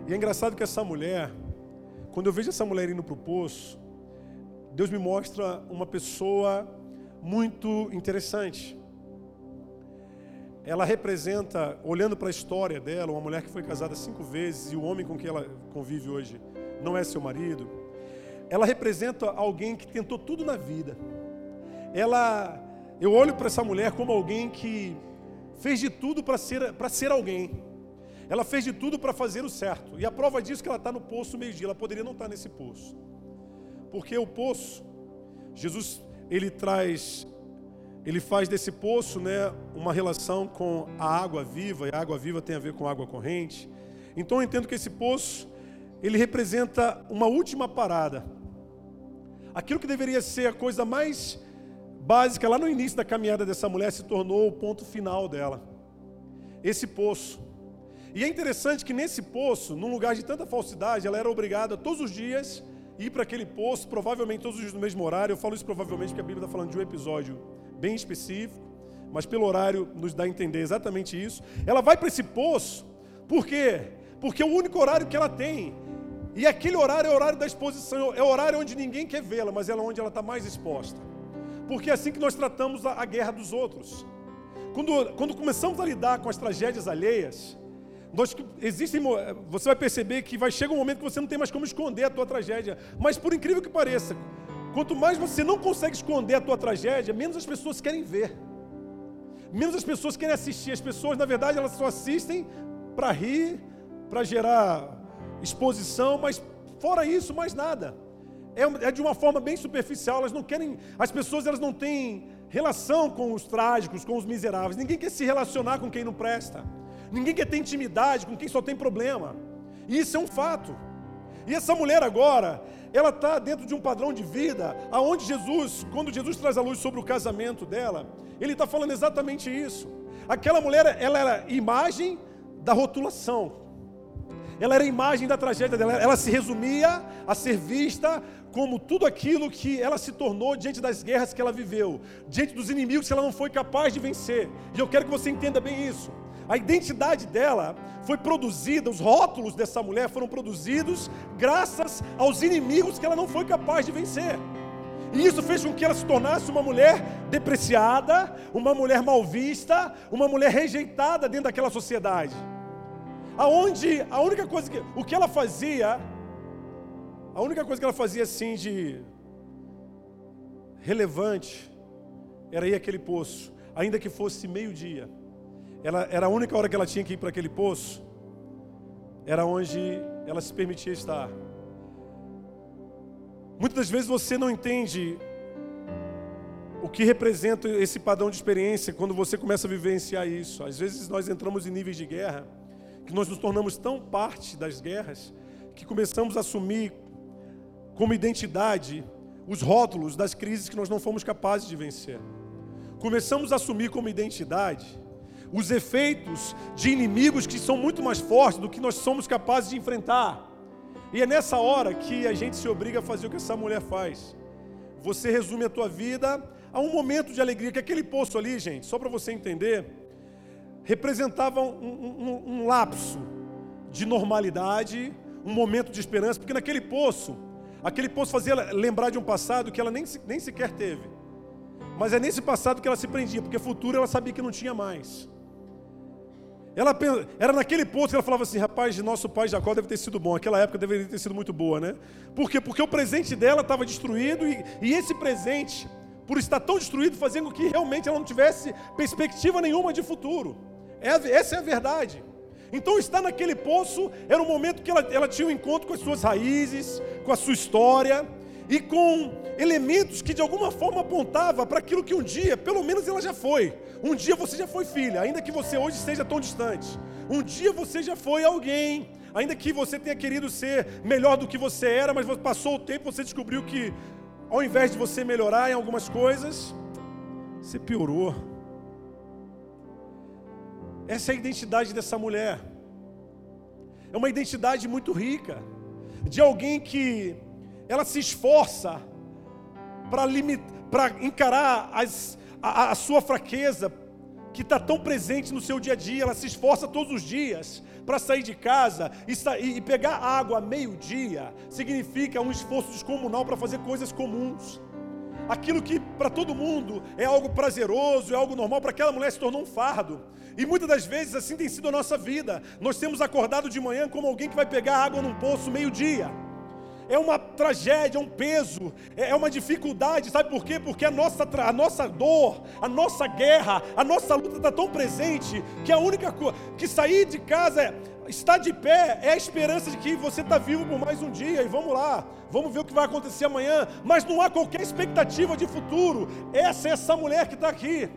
E é engraçado que essa mulher, quando eu vejo essa mulher indo para o poço, Deus me mostra uma pessoa muito interessante. Ela representa, olhando para a história dela, uma mulher que foi casada cinco vezes e o homem com quem ela convive hoje não é seu marido. Ela representa alguém que tentou tudo na vida. Ela, eu olho para essa mulher como alguém que fez de tudo para ser, ser alguém. Ela fez de tudo para fazer o certo. E a prova disso é que ela está no poço meio-dia. Ela poderia não estar tá nesse poço. Porque o poço, Jesus, ele traz, ele faz desse poço né, uma relação com a água viva, e a água viva tem a ver com água corrente. Então eu entendo que esse poço, ele representa uma última parada. Aquilo que deveria ser a coisa mais básica lá no início da caminhada dessa mulher se tornou o ponto final dela. Esse poço. E é interessante que nesse poço, num lugar de tanta falsidade, ela era obrigada todos os dias ir para aquele poço, provavelmente todos os dias no mesmo horário. Eu falo isso provavelmente porque a Bíblia está falando de um episódio bem específico, mas pelo horário nos dá a entender exatamente isso. Ela vai para esse poço, por quê? Porque é o único horário que ela tem. E aquele horário é o horário da exposição, é o horário onde ninguém quer vê-la, mas é onde ela está mais exposta. Porque é assim que nós tratamos a, a guerra dos outros. Quando, quando começamos a lidar com as tragédias alheias, nós, existem, você vai perceber que vai chegar um momento que você não tem mais como esconder a tua tragédia. Mas por incrível que pareça, quanto mais você não consegue esconder a tua tragédia, menos as pessoas querem ver. Menos as pessoas querem assistir. As pessoas, na verdade, elas só assistem para rir, para gerar exposição, mas fora isso, mais nada é, é de uma forma bem superficial. Elas não querem, as pessoas elas não têm relação com os trágicos, com os miseráveis. Ninguém quer se relacionar com quem não presta. Ninguém quer ter intimidade com quem só tem problema. E isso é um fato. E essa mulher agora, ela está dentro de um padrão de vida, aonde Jesus, quando Jesus traz a luz sobre o casamento dela, ele está falando exatamente isso. Aquela mulher, ela era imagem da rotulação. ela era imagem da tragédia dela. Ela se resumia a ser vista como tudo aquilo que ela se tornou diante das guerras que ela viveu, diante dos inimigos que ela não foi capaz de vencer. E eu quero que você entenda bem isso. A identidade dela foi produzida, os rótulos dessa mulher foram produzidos graças aos inimigos que ela não foi capaz de vencer. E isso fez com que ela se tornasse uma mulher depreciada, uma mulher mal vista, uma mulher rejeitada dentro daquela sociedade. Aonde a única coisa que o que ela fazia, a única coisa que ela fazia assim de relevante era ir àquele poço, ainda que fosse meio-dia. Ela era a única hora que ela tinha que ir para aquele poço. Era onde ela se permitia estar. Muitas das vezes você não entende o que representa esse padrão de experiência quando você começa a vivenciar isso. Às vezes nós entramos em níveis de guerra que nós nos tornamos tão parte das guerras que começamos a assumir como identidade os rótulos das crises que nós não fomos capazes de vencer. Começamos a assumir como identidade os efeitos de inimigos que são muito mais fortes do que nós somos capazes de enfrentar. E é nessa hora que a gente se obriga a fazer o que essa mulher faz. Você resume a tua vida a um momento de alegria, que aquele poço ali, gente, só para você entender, representava um, um, um lapso de normalidade, um momento de esperança, porque naquele poço, aquele poço fazia lembrar de um passado que ela nem, nem sequer teve. Mas é nesse passado que ela se prendia, porque futuro ela sabia que não tinha mais. Ela era naquele poço que ela falava assim: rapaz, nosso pai Jacó deve ter sido bom. Aquela época deveria ter sido muito boa, né? Por quê? Porque o presente dela estava destruído e, e esse presente, por estar tão destruído, fazia com que realmente ela não tivesse perspectiva nenhuma de futuro. É, essa é a verdade. Então, estar naquele poço era um momento que ela, ela tinha um encontro com as suas raízes, com a sua história e com elementos que de alguma forma apontava para aquilo que um dia, pelo menos ela já foi. Um dia você já foi filha, ainda que você hoje esteja tão distante. Um dia você já foi alguém, ainda que você tenha querido ser melhor do que você era, mas passou o tempo, você descobriu que ao invés de você melhorar em algumas coisas, você piorou. Essa é a identidade dessa mulher. É uma identidade muito rica, de alguém que ela se esforça para encarar as, a, a sua fraqueza, que está tão presente no seu dia a dia, ela se esforça todos os dias para sair de casa e, e pegar água meio-dia, significa um esforço descomunal para fazer coisas comuns. Aquilo que para todo mundo é algo prazeroso, é algo normal, para aquela mulher se tornou um fardo. E muitas das vezes assim tem sido a nossa vida. Nós temos acordado de manhã como alguém que vai pegar água num poço meio-dia é uma tragédia, é um peso, é, é uma dificuldade, sabe por quê? Porque a nossa, a nossa dor, a nossa guerra, a nossa luta está tão presente que a única coisa que sair de casa é estar de pé é a esperança de que você está vivo por mais um dia e vamos lá, vamos ver o que vai acontecer amanhã, mas não há qualquer expectativa de futuro. Essa é essa mulher que está aqui.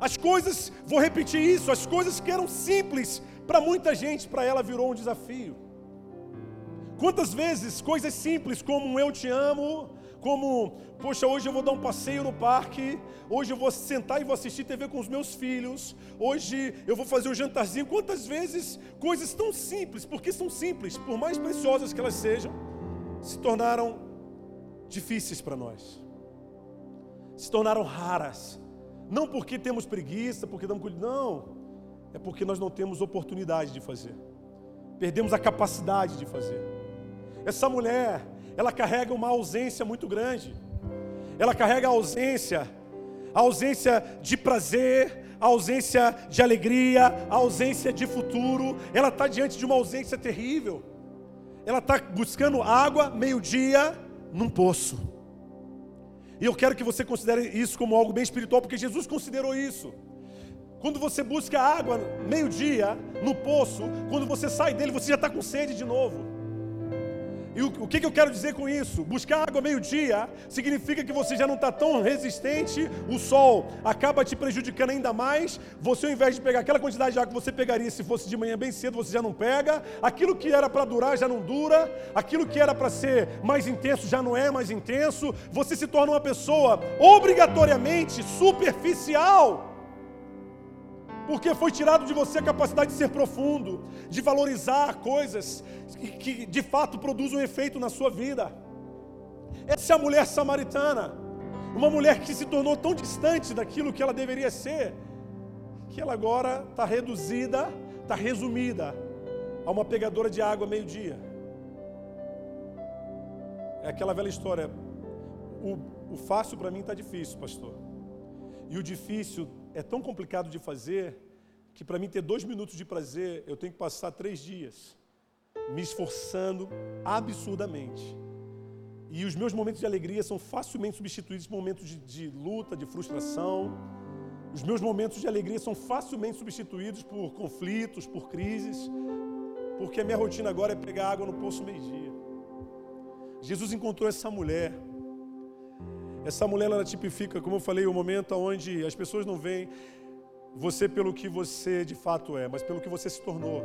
As coisas, vou repetir isso, as coisas que eram simples para muita gente, para ela virou um desafio. Quantas vezes coisas simples como eu te amo, como, poxa, hoje eu vou dar um passeio no parque, hoje eu vou sentar e vou assistir TV com os meus filhos, hoje eu vou fazer um jantarzinho. Quantas vezes coisas tão simples, porque são simples, por mais preciosas que elas sejam, se tornaram difíceis para nós, se tornaram raras. Não porque temos preguiça, porque damos não, é porque nós não temos oportunidade de fazer, perdemos a capacidade de fazer. Essa mulher, ela carrega uma ausência muito grande. Ela carrega a ausência, a ausência de prazer, a ausência de alegria, a ausência de futuro. Ela está diante de uma ausência terrível. Ela está buscando água meio-dia num poço. E eu quero que você considere isso como algo bem espiritual, porque Jesus considerou isso. Quando você busca água meio-dia no poço, quando você sai dele, você já está com sede de novo. E o, o que, que eu quero dizer com isso? Buscar água meio-dia significa que você já não está tão resistente, o sol acaba te prejudicando ainda mais. Você, ao invés de pegar aquela quantidade de água que você pegaria se fosse de manhã bem cedo, você já não pega. Aquilo que era para durar já não dura. Aquilo que era para ser mais intenso já não é mais intenso. Você se torna uma pessoa obrigatoriamente superficial. Porque foi tirado de você a capacidade de ser profundo, de valorizar coisas que, de fato produzem um efeito na sua vida. Essa é a mulher samaritana, uma mulher que se tornou tão distante daquilo que ela deveria ser, que ela agora está reduzida, está resumida a uma pegadora de água meio-dia. É aquela velha história. O, o fácil para mim está difícil, pastor. E o difícil é tão complicado de fazer que para mim ter dois minutos de prazer, eu tenho que passar três dias me esforçando absurdamente. E os meus momentos de alegria são facilmente substituídos por momentos de, de, luta, de frustração. Os meus momentos de alegria são facilmente substituídos por conflitos, por crises, porque a minha rotina agora é pegar água no poço meio-dia. Jesus encontrou essa mulher. Essa mulher ela tipifica, como eu falei, o momento onde as pessoas não veem você pelo que você de fato é, mas pelo que você se tornou.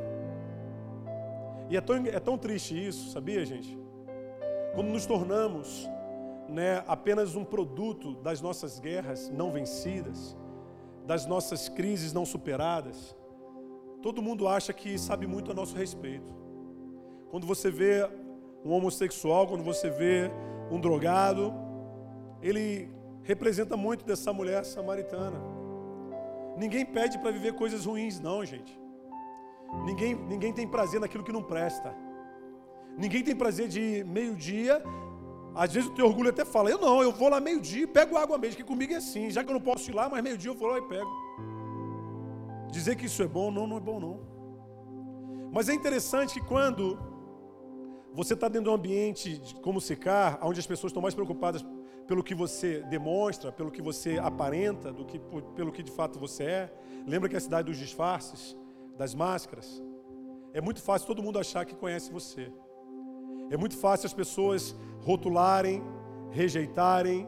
E é tão, é tão triste isso, sabia, gente? Quando nos tornamos né, apenas um produto das nossas guerras não vencidas, das nossas crises não superadas, todo mundo acha que sabe muito a nosso respeito. Quando você vê um homossexual, quando você vê um drogado, ele representa muito dessa mulher samaritana. Ninguém pede para viver coisas ruins, não, gente. Ninguém, ninguém tem prazer naquilo que não presta. Ninguém tem prazer de meio-dia. Às vezes o teu orgulho até fala: Eu não, eu vou lá meio-dia, pego água mesmo, que comigo é assim. Já que eu não posso ir lá, mas meio-dia eu vou lá e pego. Dizer que isso é bom, não, não é bom, não. Mas é interessante que quando você está dentro de um ambiente como Sicar, onde as pessoas estão mais preocupadas pelo que você demonstra, pelo que você aparenta, do que pelo que de fato você é. Lembra que é a cidade dos disfarces, das máscaras. É muito fácil todo mundo achar que conhece você. É muito fácil as pessoas rotularem, rejeitarem,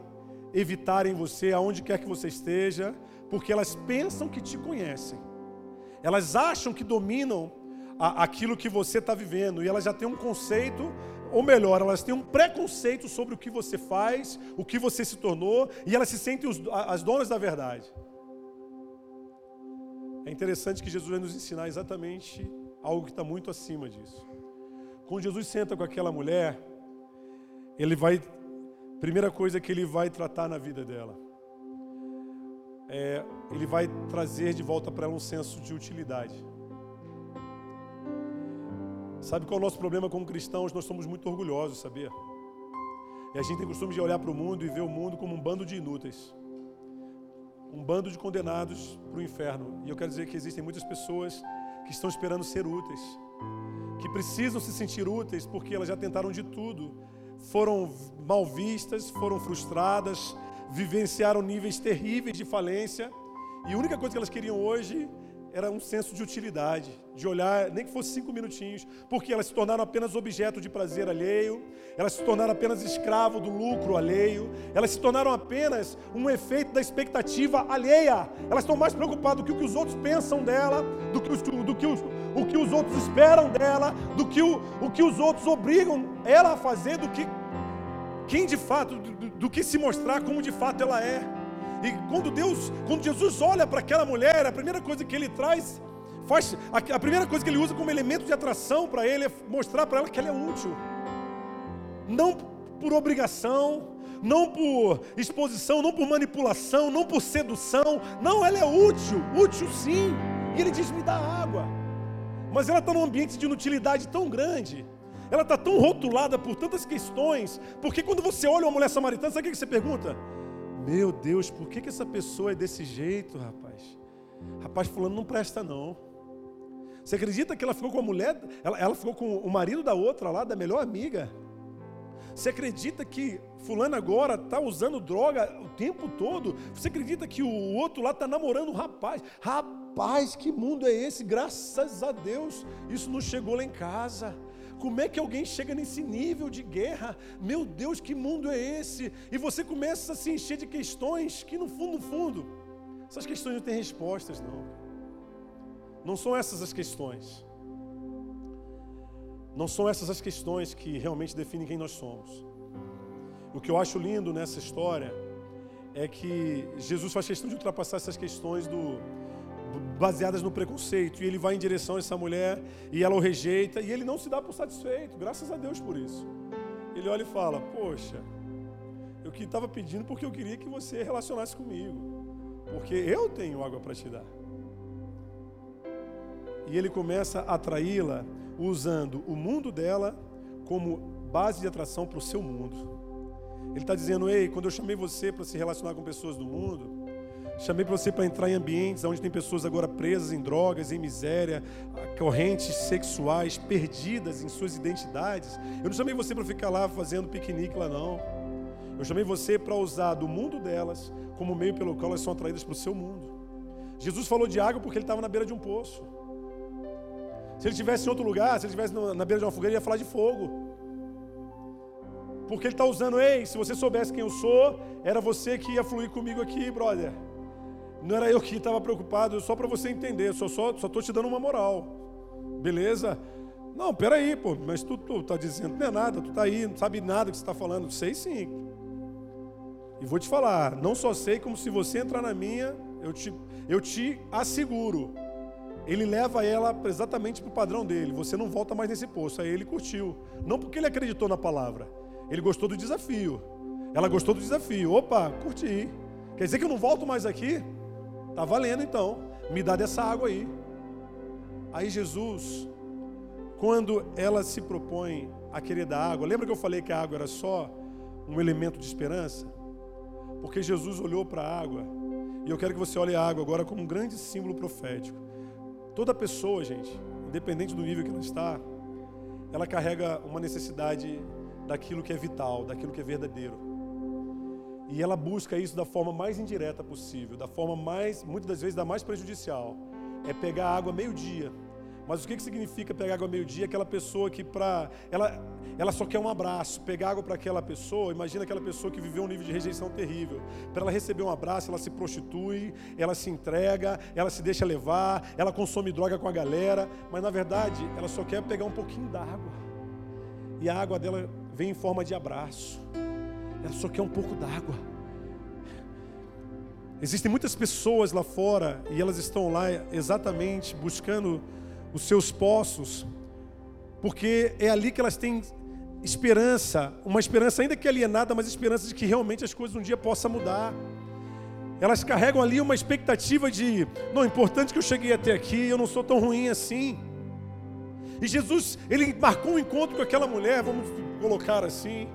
evitarem você aonde quer que você esteja, porque elas pensam que te conhecem. Elas acham que dominam aquilo que você está vivendo e elas já têm um conceito ou melhor, elas têm um preconceito sobre o que você faz, o que você se tornou, e elas se sentem os, as donas da verdade. É interessante que Jesus vai nos ensinar exatamente algo que está muito acima disso. Quando Jesus senta com aquela mulher, ele vai, primeira coisa que ele vai tratar na vida dela, é, ele vai trazer de volta para ela um senso de utilidade. Sabe qual é o nosso problema como cristãos? Nós somos muito orgulhosos, sabia? E a gente tem costume de olhar para o mundo e ver o mundo como um bando de inúteis. Um bando de condenados para o inferno. E eu quero dizer que existem muitas pessoas que estão esperando ser úteis. Que precisam se sentir úteis porque elas já tentaram de tudo. Foram mal vistas, foram frustradas, vivenciaram níveis terríveis de falência. E a única coisa que elas queriam hoje era um senso de utilidade, de olhar, nem que fosse cinco minutinhos, porque elas se tornaram apenas objeto de prazer alheio, elas se tornaram apenas escravo do lucro alheio, elas se tornaram apenas um efeito da expectativa alheia. Elas estão mais preocupadas do que o que os outros pensam dela, do que os, do que os, o que os outros esperam dela, do que o, o que os outros obrigam ela a fazer, do que quem de fato, do, do que se mostrar como de fato ela é. E quando Deus, quando Jesus olha para aquela mulher, a primeira coisa que ele traz, faz, a, a primeira coisa que ele usa como elemento de atração para ele é mostrar para ela que ela é útil. Não por obrigação, não por exposição, não por manipulação, não por sedução. Não, ela é útil, útil sim. E ele diz: me dá água. Mas ela está num ambiente de inutilidade tão grande. Ela está tão rotulada por tantas questões. Porque quando você olha uma mulher samaritana, sabe o que você pergunta? Meu Deus, por que, que essa pessoa é desse jeito, rapaz? Rapaz, fulano não presta não. Você acredita que ela ficou com a mulher, ela, ela ficou com o marido da outra lá, da melhor amiga? Você acredita que fulano agora está usando droga o tempo todo? Você acredita que o outro lá está namorando um rapaz? Rapaz, que mundo é esse? Graças a Deus, isso não chegou lá em casa. Como é que alguém chega nesse nível de guerra? Meu Deus, que mundo é esse? E você começa a se encher de questões que no fundo, no fundo, essas questões não têm respostas, não. Não são essas as questões. Não são essas as questões que realmente definem quem nós somos. O que eu acho lindo nessa história é que Jesus faz questão de ultrapassar essas questões do, baseadas no preconceito. E ele vai em direção a essa mulher e ela o rejeita e ele não se dá por satisfeito. Graças a Deus por isso. Ele olha e fala: Poxa, eu que estava pedindo porque eu queria que você relacionasse comigo, porque eu tenho água para te dar. E ele começa a atraí-la usando o mundo dela como base de atração para o seu mundo. Ele está dizendo: Ei, quando eu chamei você para se relacionar com pessoas do mundo, Chamei você para entrar em ambientes onde tem pessoas agora presas em drogas, em miséria, correntes sexuais, perdidas em suas identidades. Eu não chamei você para ficar lá fazendo piquenique lá, não. Eu chamei você para usar do mundo delas como meio pelo qual elas são atraídas para o seu mundo. Jesus falou de água porque ele estava na beira de um poço. Se ele estivesse em outro lugar, se ele estivesse na beira de uma fogueira, ele ia falar de fogo. Porque ele está usando, ei, se você soubesse quem eu sou, era você que ia fluir comigo aqui, brother. Não era eu que estava preocupado, só para você entender, só só só te dando uma moral. Beleza? Não, peraí, pô, mas tu, tu tá dizendo, não é nada, tu tá aí, não sabe nada que você está falando. Sei sim. E vou te falar, não só sei, como se você entrar na minha, eu te, eu te asseguro. Ele leva ela exatamente para o padrão dele. Você não volta mais nesse poço. Aí ele curtiu. Não porque ele acreditou na palavra. Ele gostou do desafio. Ela gostou do desafio. Opa, curti. Quer dizer que eu não volto mais aqui? Tá valendo então. Me dá dessa água aí. Aí Jesus, quando ela se propõe a querer dar água, lembra que eu falei que a água era só um elemento de esperança? Porque Jesus olhou para a água, e eu quero que você olhe a água agora como um grande símbolo profético. Toda pessoa, gente, independente do nível que ela está, ela carrega uma necessidade daquilo que é vital, daquilo que é verdadeiro. E ela busca isso da forma mais indireta possível, da forma mais, muitas das vezes, da mais prejudicial. É pegar água meio-dia. Mas o que, que significa pegar água meio-dia? Aquela pessoa que para ela, ela só quer um abraço. Pegar água para aquela pessoa, imagina aquela pessoa que viveu um nível de rejeição terrível. Para ela receber um abraço, ela se prostitui, ela se entrega, ela se deixa levar, ela consome droga com a galera. Mas na verdade, ela só quer pegar um pouquinho d'água. E a água dela vem em forma de abraço. Ela só quer um pouco d'água. Existem muitas pessoas lá fora e elas estão lá exatamente buscando os seus poços, porque é ali que elas têm esperança, uma esperança ainda que alienada, mas esperança de que realmente as coisas um dia possam mudar. Elas carregam ali uma expectativa de, não, importante que eu cheguei até aqui, eu não sou tão ruim assim. E Jesus, ele marcou um encontro com aquela mulher, vamos colocar assim.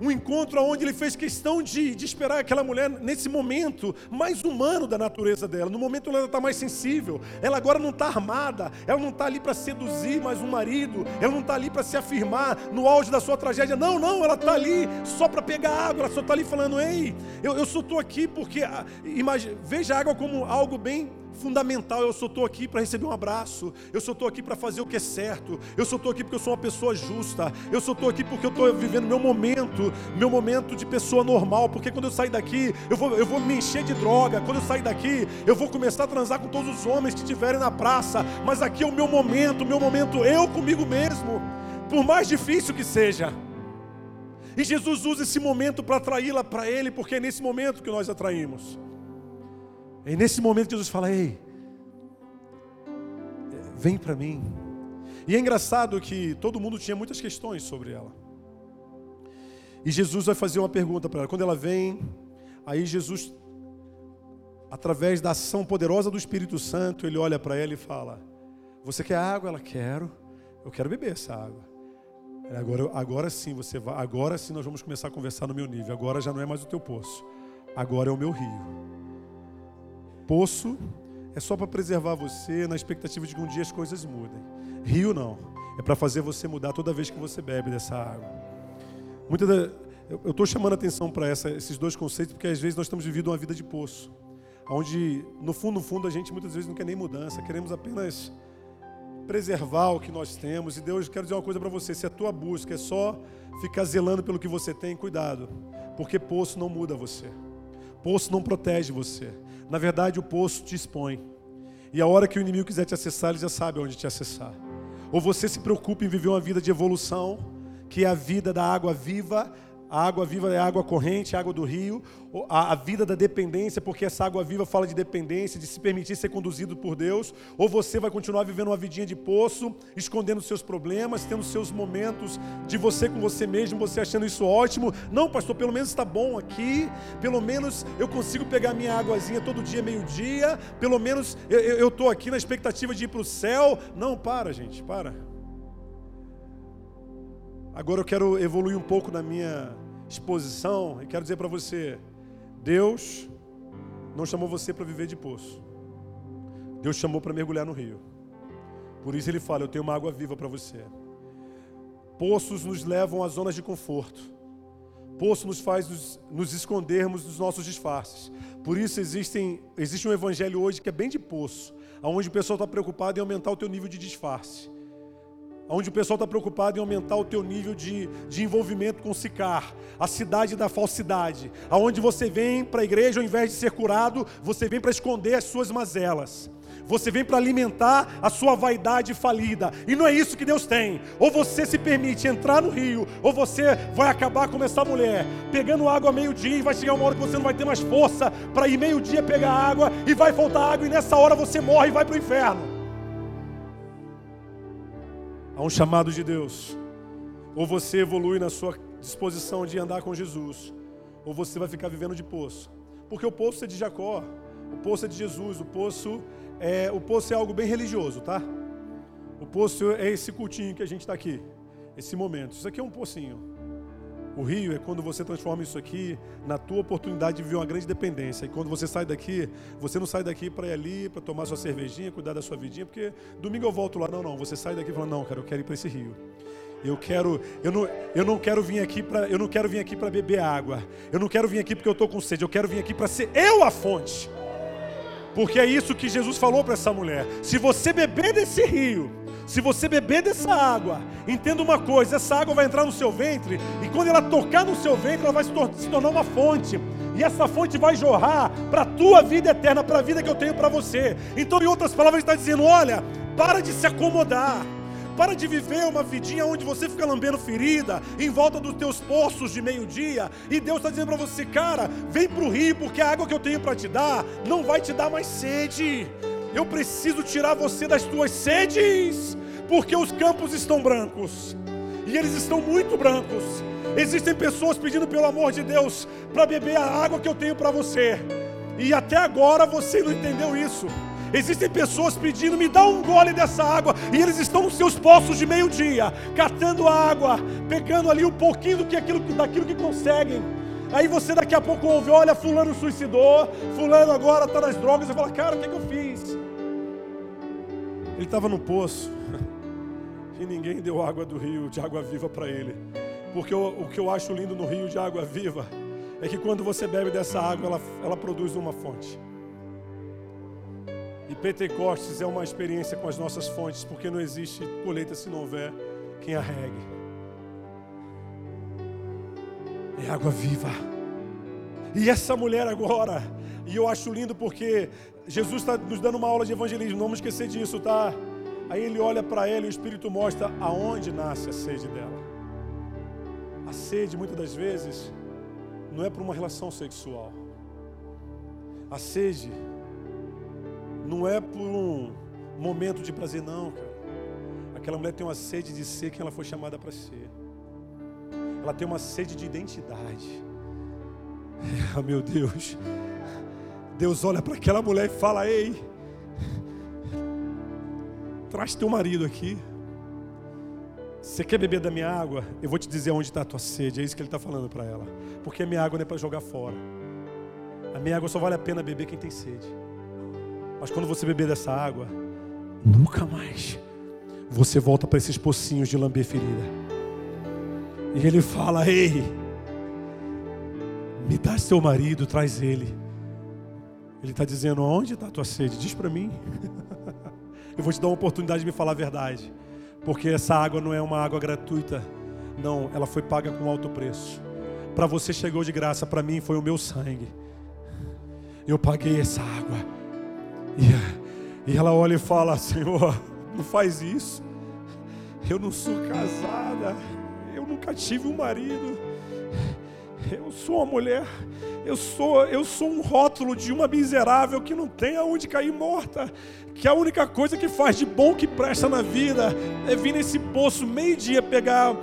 Um encontro onde ele fez questão de, de esperar aquela mulher nesse momento mais humano da natureza dela, no momento onde ela está mais sensível. Ela agora não está armada, ela não está ali para seduzir mais um marido, ela não está ali para se afirmar no auge da sua tragédia. Não, não, ela está ali só para pegar água, ela só está ali falando: Ei, eu, eu só estou aqui porque. Ah, imagine, veja a água como algo bem fundamental. Eu só estou aqui para receber um abraço. Eu só estou aqui para fazer o que é certo. Eu só estou aqui porque eu sou uma pessoa justa. Eu só estou aqui porque eu estou vivendo meu momento, meu momento de pessoa normal. Porque quando eu sair daqui, eu vou, eu vou me encher de droga. Quando eu sair daqui, eu vou começar a transar com todos os homens que estiverem na praça. Mas aqui é o meu momento, meu momento eu comigo mesmo. Por mais difícil que seja. E Jesus usa esse momento para atraí-la para Ele, porque é nesse momento que nós atraímos. É nesse momento que Jesus fala: Ei, vem para mim. E é engraçado que todo mundo tinha muitas questões sobre ela. E Jesus vai fazer uma pergunta para ela. Quando ela vem, aí Jesus, através da ação poderosa do Espírito Santo, ele olha para ela e fala: Você quer água? Ela quero. Eu quero beber essa água. Agora, agora sim você vai. Agora sim nós vamos começar a conversar no meu nível. Agora já não é mais o teu poço. Agora é o meu rio. Poço é só para preservar você na expectativa de que um dia as coisas mudem. Rio não. É para fazer você mudar toda vez que você bebe dessa água. Muita da, eu estou chamando atenção para esses dois conceitos porque às vezes nós estamos vivendo uma vida de poço, onde no fundo, no fundo a gente muitas vezes não quer nem mudança, queremos apenas preservar o que nós temos. E Deus, quero dizer uma coisa para você: se a tua busca é só ficar zelando pelo que você tem, cuidado, porque poço não muda você, poço não protege você. Na verdade, o poço te expõe. E a hora que o inimigo quiser te acessar, ele já sabe onde te acessar. Ou você se preocupa em viver uma vida de evolução, que é a vida da água viva, A água viva é água corrente, água do rio, a, a, vida da dependência, porque essa água viva fala de dependência, de se permitir ser conduzido por Deus, ou você vai continuar vivendo uma vidinha de poço, escondendo seus problemas, tendo seus momentos de você com você mesmo, você achando isso ótimo. Não, pastor, pelo menos está bom aqui, pelo menos eu consigo pegar minha águazinha todo dia, meio-dia, pelo menos eu estou aqui na expectativa de ir para o céu. Não, para, gente, para. Agora eu quero evoluir um pouco na minha exposição e quero dizer para você: Deus não chamou você para viver de poço. Deus chamou para mergulhar no rio. Por isso ele fala: Eu tenho uma água viva para você. Poços nos levam a zonas de conforto. Poço nos faz nos, nos, escondermos dos nossos disfarces. Por isso existem, existe um evangelho hoje que é bem de poço, onde o pessoal está preocupado em aumentar o teu nível de disfarce onde o pessoal está preocupado em aumentar o teu nível de, de envolvimento com o Sicar, a cidade da falsidade, aonde você vem para a igreja ao invés de ser curado, você vem para esconder as suas mazelas. Você vem para alimentar a sua vaidade falida. E não é isso que Deus tem. Ou você se permite entrar no rio, ou você vai acabar como essa mulher, pegando água meio-dia e vai chegar uma hora que você não vai ter mais força para ir meio-dia pegar água e vai faltar água e nessa hora você morre e vai para o inferno. Há um chamado de Deus. Ou você evolui na sua disposição de andar com Jesus, ou você vai ficar vivendo de poço. Porque o poço é de Jacó, o poço é de Jesus, o poço é, o poço é algo bem religioso, tá? O poço é esse cultinho que a gente está aqui, esse momento. Isso aqui é um pocinho. O rio é quando você transforma isso aqui na tua oportunidade de viver uma grande dependência. E quando você sai daqui, você não sai daqui para ir ali, para tomar sua cervejinha, cuidar da sua vidinha, porque domingo eu volto lá. Não, não. Você sai daqui e fala, não, cara, eu quero ir para esse rio. Eu quero, eu não, eu não quero vir aqui para, eu não quero vir aqui para beber água. Eu não quero vir aqui porque eu estou com sede. Eu quero vir aqui para ser eu a fonte. Porque é isso que Jesus falou para essa mulher. Se você beber desse rio, se você beber dessa água, entenda uma coisa: essa água vai entrar no seu ventre, e quando ela tocar no seu ventre, ela vai se, tor se tornar uma fonte. E essa fonte vai jorrar para a tua vida eterna, para a vida que eu tenho para você. Então, em outras palavras, está dizendo: olha, para de se acomodar. Para de viver uma vidinha onde você fica lambendo ferida, em volta dos teus poços de meio-dia, e Deus está dizendo para você, cara, vem para o rio, porque a água que eu tenho para te dar não vai te dar mais sede. Eu preciso tirar você das tuas sedes, porque os campos estão brancos. E eles estão muito brancos. Existem pessoas pedindo pelo amor de Deus para beber a água que eu tenho para você. E até agora você não entendeu isso. Existem pessoas pedindo, me dá um gole dessa água, e eles estão nos seus poços de meio-dia, catando água, pegando ali um pouquinho do que aquilo, daquilo que conseguem. Aí você daqui a pouco ouve, olha, fulano suicidou, fulano agora está nas drogas, e fala, cara, o que, que eu fiz? Ele estava no poço e ninguém deu água do rio de água viva para ele. Porque o, o, que eu acho lindo no rio de água viva é que quando você bebe dessa água, ela, ela produz uma fonte. E Pentecostes é uma experiência com as nossas fontes, porque não existe colheita se não houver quem a regue. É água viva. E essa mulher agora, e eu acho lindo porque Jesus está nos dando uma aula de evangelismo, não vamos esquecer disso, tá? Aí ele olha para ela e o Espírito mostra aonde nasce a sede dela. A sede, muitas das vezes, não é para uma relação sexual. A sede não é por um momento de prazer, não, cara. Aquela mulher tem uma sede de ser quem ela foi chamada para ser. Ela tem uma sede de identidade. Oh, meu Deus. Deus olha para aquela mulher e fala: Ei, traz teu marido aqui. Você quer beber da minha água? Eu vou te dizer onde está a tua sede. É isso que ele está falando para ela. Porque a minha água não é para jogar fora. A minha água só vale a pena beber quem tem sede. Mas quando você beber dessa água, nunca mais você volta para esses pocinhos de lamber ferida. E ele fala: Ei, me dá seu marido, traz ele. Ele está dizendo: Onde está a tua sede? Diz para mim. Eu vou te dar uma oportunidade de me falar a verdade. Porque essa água não é uma água gratuita. Não, ela foi paga com alto preço. Para você chegou de graça, para mim foi o meu sangue. Eu paguei essa água. E, e ela olha e fala: Senhor, não faz isso. Eu não sou casada. Eu nunca tive um marido. Eu sou uma mulher, eu sou, eu sou um rótulo de uma miserável que não tem aonde cair morta. Que a única coisa que faz de bom que presta na vida é vir nesse poço meio-dia pegar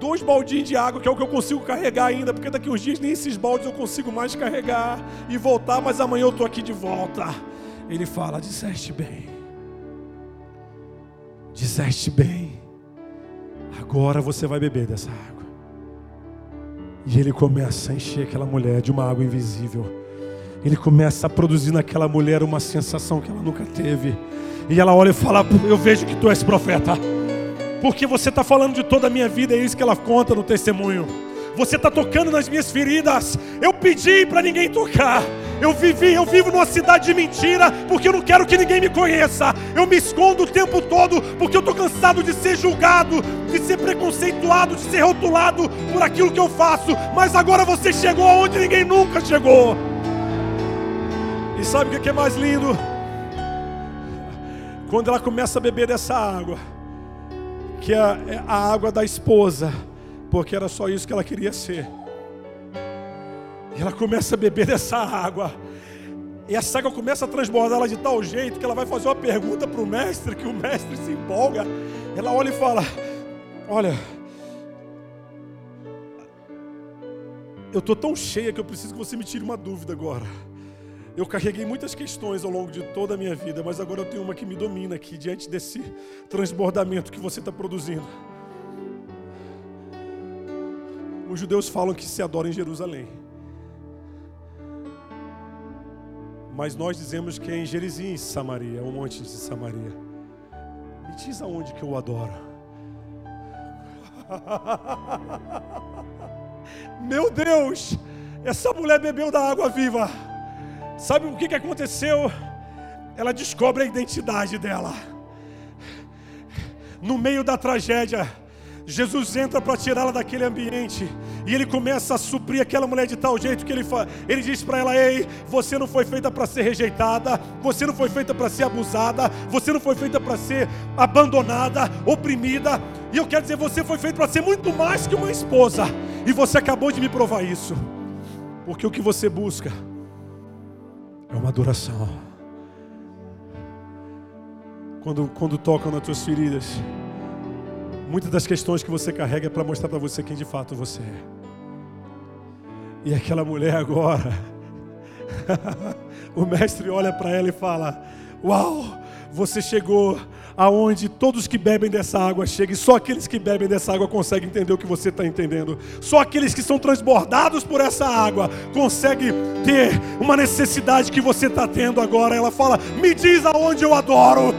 dois baldinhos de água, que é o que eu consigo carregar ainda, porque daqui uns dias nem esses baldes eu consigo mais carregar e voltar, mas amanhã eu estou aqui de volta. Ele fala: disseste bem, disseste bem, agora você vai beber dessa água. E ele começa a encher aquela mulher de uma água invisível. Ele começa a produzir naquela mulher uma sensação que ela nunca teve. E ela olha e fala: Eu vejo que tu és profeta. Porque você está falando de toda a minha vida, é isso que ela conta no testemunho. Você está tocando nas minhas feridas. Eu pedi para ninguém tocar. Eu vivi, eu vivo numa cidade de mentira, porque eu não quero que ninguém me conheça. Eu me escondo o tempo todo, porque eu estou cansado de ser julgado, de ser preconceituado, de ser rotulado por aquilo que eu faço. Mas agora você chegou aonde ninguém nunca chegou. E sabe o que é mais lindo? Quando ela começa a beber dessa água, que é a água da esposa, porque era só isso que ela queria ser. Ela começa a beber dessa água. E essa água começa a transbordar ela de tal jeito que ela vai fazer uma pergunta para o mestre, que o mestre se empolga. Ela olha e fala: Olha, eu estou tão cheia que eu preciso que você me tire uma dúvida agora. Eu carreguei muitas questões ao longo de toda a minha vida, mas agora eu tenho uma que me domina aqui, diante desse transbordamento que você está produzindo. Os judeus falam que se adoram em Jerusalém. Mas nós dizemos que é em Gerizim, Samaria, um monte de Samaria. Me diz aonde que eu adoro. Meu Deus, essa mulher bebeu da água viva. Sabe o que, que aconteceu? Ela descobre a identidade dela. No meio da tragédia, Jesus entra para tirá-la daquele ambiente e ele começa a suprir aquela mulher de tal jeito que ele, ele diz para ela: Ei, você não foi feita para ser rejeitada, você não foi feita para ser abusada, você não foi feita para ser abandonada, oprimida. E eu quero dizer, você foi feita para ser muito mais que uma esposa, e você acabou de me provar isso, porque o que você busca é uma adoração. Quando, quando tocam nas tuas feridas, Muitas das questões que você carrega é para mostrar para você quem de fato você é. E aquela mulher agora, o mestre olha para ela e fala: Uau, você chegou aonde todos que bebem dessa água chegam, e só aqueles que bebem dessa água conseguem entender o que você está entendendo. Só aqueles que são transbordados por essa água conseguem ter uma necessidade que você está tendo agora. Ela fala: Me diz aonde eu adoro.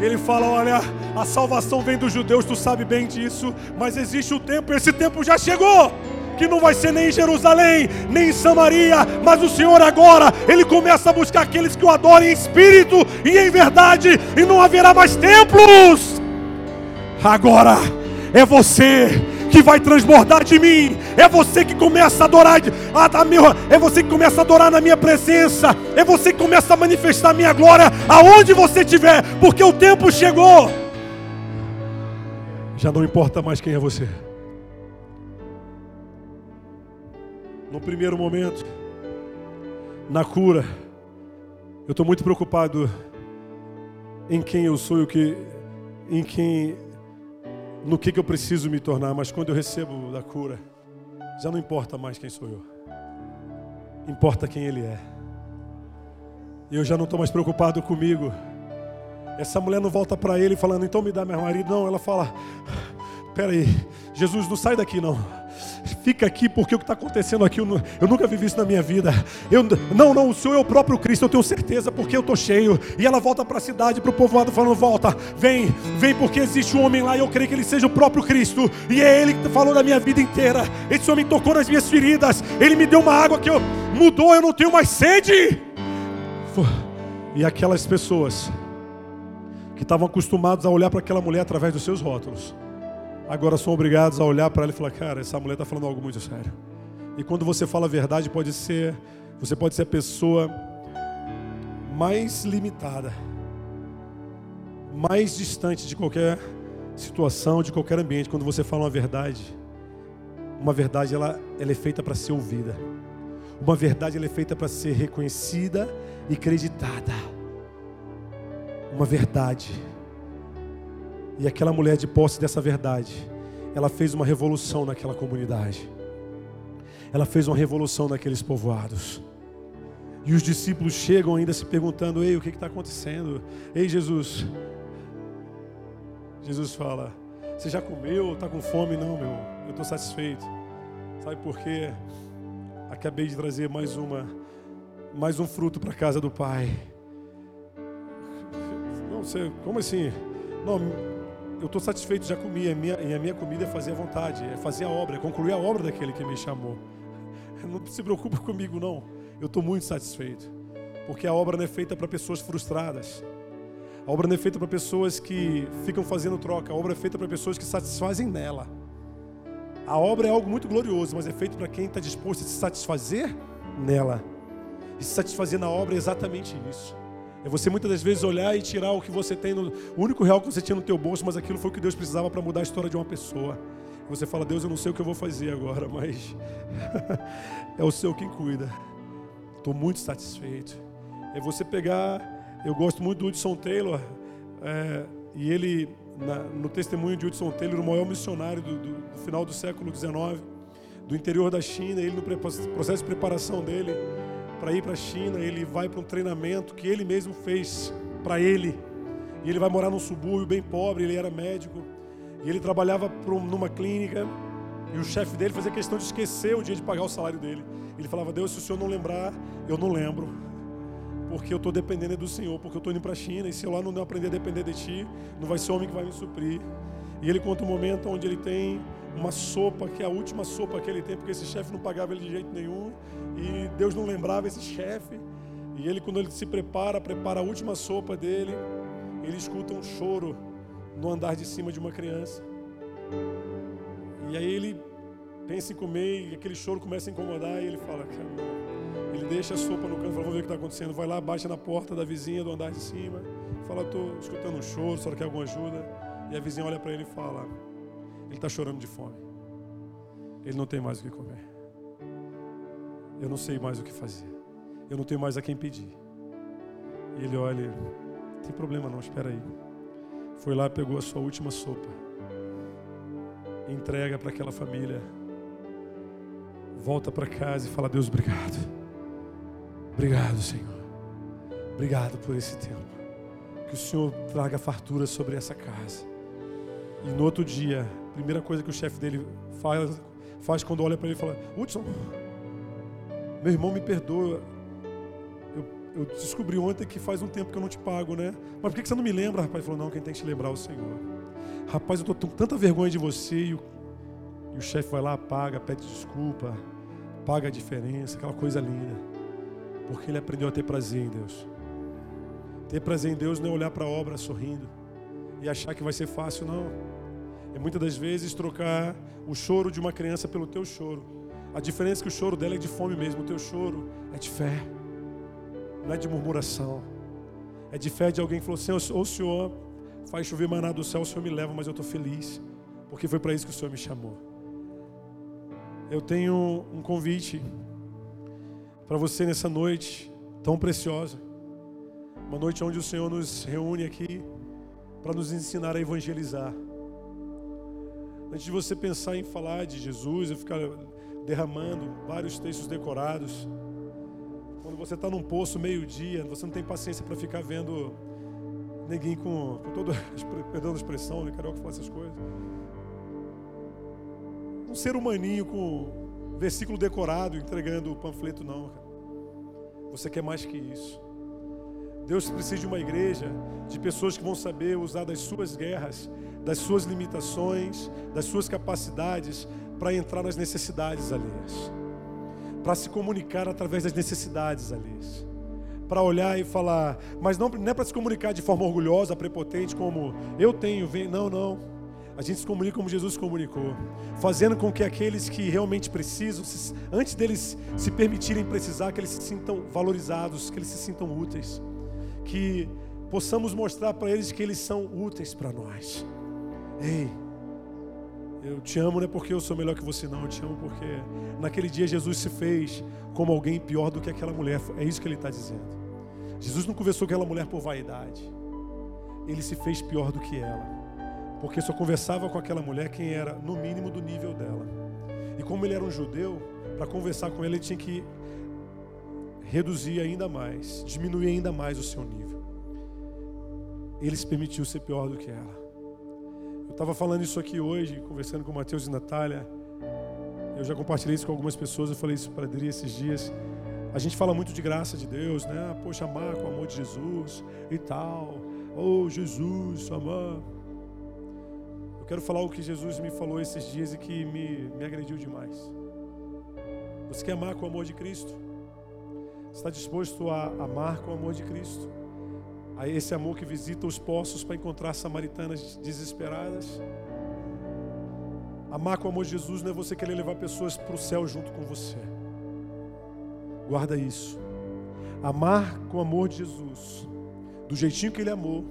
Ele fala: Olha, a salvação vem dos judeus, tu sabe bem disso, mas existe o tempo, esse tempo já chegou. Que não vai ser nem em Jerusalém, nem em Samaria, mas o Senhor agora, Ele começa a buscar aqueles que o adorem em espírito e em verdade, e não haverá mais templos. Agora é você que vai transbordar de mim. É você que começa a adorar, é você que começa a adorar na minha presença. É você que começa a manifestar a minha glória aonde você estiver, porque o tempo chegou. Já não importa mais quem é você. No primeiro momento, na cura, eu estou muito preocupado em quem eu sou e o que, em quem no que, que eu preciso me tornar, mas quando eu recebo da cura, já não importa mais quem sou eu, importa quem Ele é. Eu já não estou mais preocupado comigo. Essa mulher não volta para ele falando, então me dá meu marido. Não, ela fala, peraí, Jesus, não sai daqui não fica aqui porque o que está acontecendo aqui, eu, eu, nunca vivi isso na minha vida. Eu, não, não, o Senhor é o próprio Cristo, eu tenho certeza, porque eu estou cheio. E ela volta para a cidade, para o povoado, falando: volta, vem, vem, porque existe um homem lá e eu creio que ele seja o próprio Cristo. E é ele que falou da minha vida inteira. Esse homem tocou nas minhas feridas, ele me deu uma água que eu, mudou, eu não tenho mais sede. E aquelas pessoas que estavam acostumados a olhar para aquela mulher através dos seus rótulos agora são obrigados a olhar para ela e falar: cara, essa mulher está falando algo muito sério. E quando você fala a verdade, pode ser, você pode ser a pessoa mais limitada, mais distante de qualquer situação, de qualquer ambiente. Quando você fala uma verdade, Uma verdade ela, ela é feita para ser ouvida. Uma verdade ela é feita para ser reconhecida e creditada. Uma verdade. E aquela mulher de posse dessa verdade, ela fez uma revolução naquela comunidade. Ela fez uma revolução naqueles povoados. E os discípulos chegam ainda se perguntando: Ei, o que está acontecendo? Ei, Jesus. Jesus fala: Você já comeu? Está com fome? Não, meu. Eu estou satisfeito. Sabe por quê? Acabei de trazer mais uma, mais um fruto para a casa do Pai. Não sei, como assim? Não, eu estou satisfeito, já comi. A minha, e a minha comida é fazer a vontade, é fazer a obra, é concluir a obra daquele que me chamou. Não se preocupe comigo, não eu estou muito satisfeito. Porque a obra não é feita para pessoas frustradas. A obra não é feita para pessoas que ficam fazendo troca. A obra é feita para pessoas que satisfazem nela. A obra é algo muito glorioso, mas é feito para quem está disposto a se satisfazer nela. E se satisfazer na obra é exatamente isso. É você muitas das vezes olhar e tirar o que você tem, no, o único real que você tinha no teu bolso, mas aquilo foi o que Deus precisava para mudar a história de uma pessoa. Você fala, Deus, eu não sei o que eu vou fazer agora, mas é o Senhor quem cuida. Estou muito satisfeito. É você pegar, eu gosto muito do Hudson Taylor, é, e ele, na, no testemunho de Hudson Taylor, o maior missionário do, do, do final do século XIX, do interior da China, ele no processo de preparação dele para ir para a China, ele vai para um treinamento que ele mesmo fez para ele. E ele vai morar num subúrbio bem pobre, ele era médico, e ele trabalhava numa clínica, e o chefe dele fazia questão de esquecer o dia de pagar o salário dele. Ele falava: Deus, se o senhor não lembrar, eu não lembro. Porque eu estou dependendo do Senhor, porque eu estou indo para a China, e se eu lá não aprender a depender de Ti, não vai ser homem que vai me suprir. E ele conta um momento onde ele tem uma sopa, que é a última sopa que ele tem, porque esse chefe não pagava ele de jeito nenhum, e Deus não lembrava esse chefe. E ele, quando ele se prepara, prepara a última sopa dele, ele escuta um choro no andar de cima de uma criança. E aí ele pensa em comer e aquele choro começa a incomodar e ele fala, ele deixa a sopa no canto, fala, vamos ver o que está acontecendo. Vai lá, baixa na porta da vizinha do andar de cima, fala, estou escutando um choro, só quer alguma ajuda. E a vizinha olha para ele e fala, ele está chorando de fome. Ele não tem mais o que comer. Eu não sei mais o que fazer. Eu não tenho mais a quem pedir. E ele olha, não tem problema não, espera aí. Foi lá, pegou a sua última sopa. Entrega para aquela família volta para casa e fala: Deus, obrigado. Obrigado, Senhor. Obrigado por esse tempo. Que o Senhor traga fartura sobre essa casa. E no outro dia, a primeira coisa que o chefe dele faz, faz quando olha para ele fala: Hudson, meu irmão me perdoa. Eu, eu, descobri ontem que faz um tempo que eu não te pago, né? Mas por que você não me lembra, rapaz? Ele falou: Não, quem tem que te lembrar é o Senhor. Rapaz, eu estou com tanta vergonha de você. E o, e o chefe vai lá, paga, pede desculpa paga a diferença, aquela coisa linda. Porque ele aprendeu a ter prazer em Deus. Ter prazer em Deus não é olhar para a obra sorrindo e achar que vai ser fácil, não. É muitas das vezes trocar o choro de uma criança pelo teu choro. A diferença é que o choro dela é de fome mesmo, o teu choro é de fé, não é de murmuração. É de fé de alguém que falou assim: ou o Senhor faz chover maná do céu, o Senhor me leva, mas eu estou feliz, porque foi para isso que o Senhor me chamou eu tenho um convite para você nessa noite tão preciosa. Uma noite onde o Senhor nos reúne aqui para nos ensinar a evangelizar. Antes de você pensar em falar de Jesus e ficar derramando vários textos decorados, quando você está num poço meio-dia, você não tem paciência para ficar vendo ninguém com, com toda, perdão a expressão, né? Carioca fala essas coisas um ser humaninho com versículo decorado entregando o panfleto, não. Você quer mais que isso. Deus precisa de uma igreja de pessoas que vão saber usar das suas guerras, das suas limitações, das suas capacidades para entrar nas necessidades alheias, para se comunicar através das necessidades alheias, para olhar e falar, mas não, não é para se comunicar de forma orgulhosa, prepotente, como eu tenho, vem, não, não. A gente se comunica como Jesus comunicou, fazendo com que aqueles que realmente precisam, antes deles se permitirem precisar, que eles se sintam valorizados, que eles se sintam úteis, que possamos mostrar para eles que eles são úteis para nós. Ei, Eu te amo não é porque eu sou melhor que você, não. Eu te amo porque naquele dia Jesus se fez como alguém pior do que aquela mulher. É isso que ele está dizendo. Jesus não conversou com aquela mulher por vaidade. Ele se fez pior do que ela. Porque só conversava com aquela mulher quem era, no mínimo, do nível dela. E como ele era um judeu, para conversar com ela, ele tinha que reduzir ainda mais, diminuir ainda mais o seu nível. Ele se permitiu ser pior do que ela. Estava falando isso aqui hoje, conversando com o Mateus e Natália. Eu já compartilhei isso com algumas pessoas, eu falei isso para Adri esses dias. A gente fala muito de graça de Deus, né? Poxa, amar com o amor de Jesus e tal. Oh, Jesus, amar. Eu quero falar o que Jesus me falou esses dias e que me, me agrediu demais. Você quer amar com o amor de Cristo? Está disposto a amar com o amor de Cristo? A esse amor que visita os poços para encontrar samaritanas desesperadas. Amar com o amor de Jesus não é você querer levar pessoas para o céu junto com você. Guarda isso. Amar com o amor de Jesus, do jeitinho que Ele amou,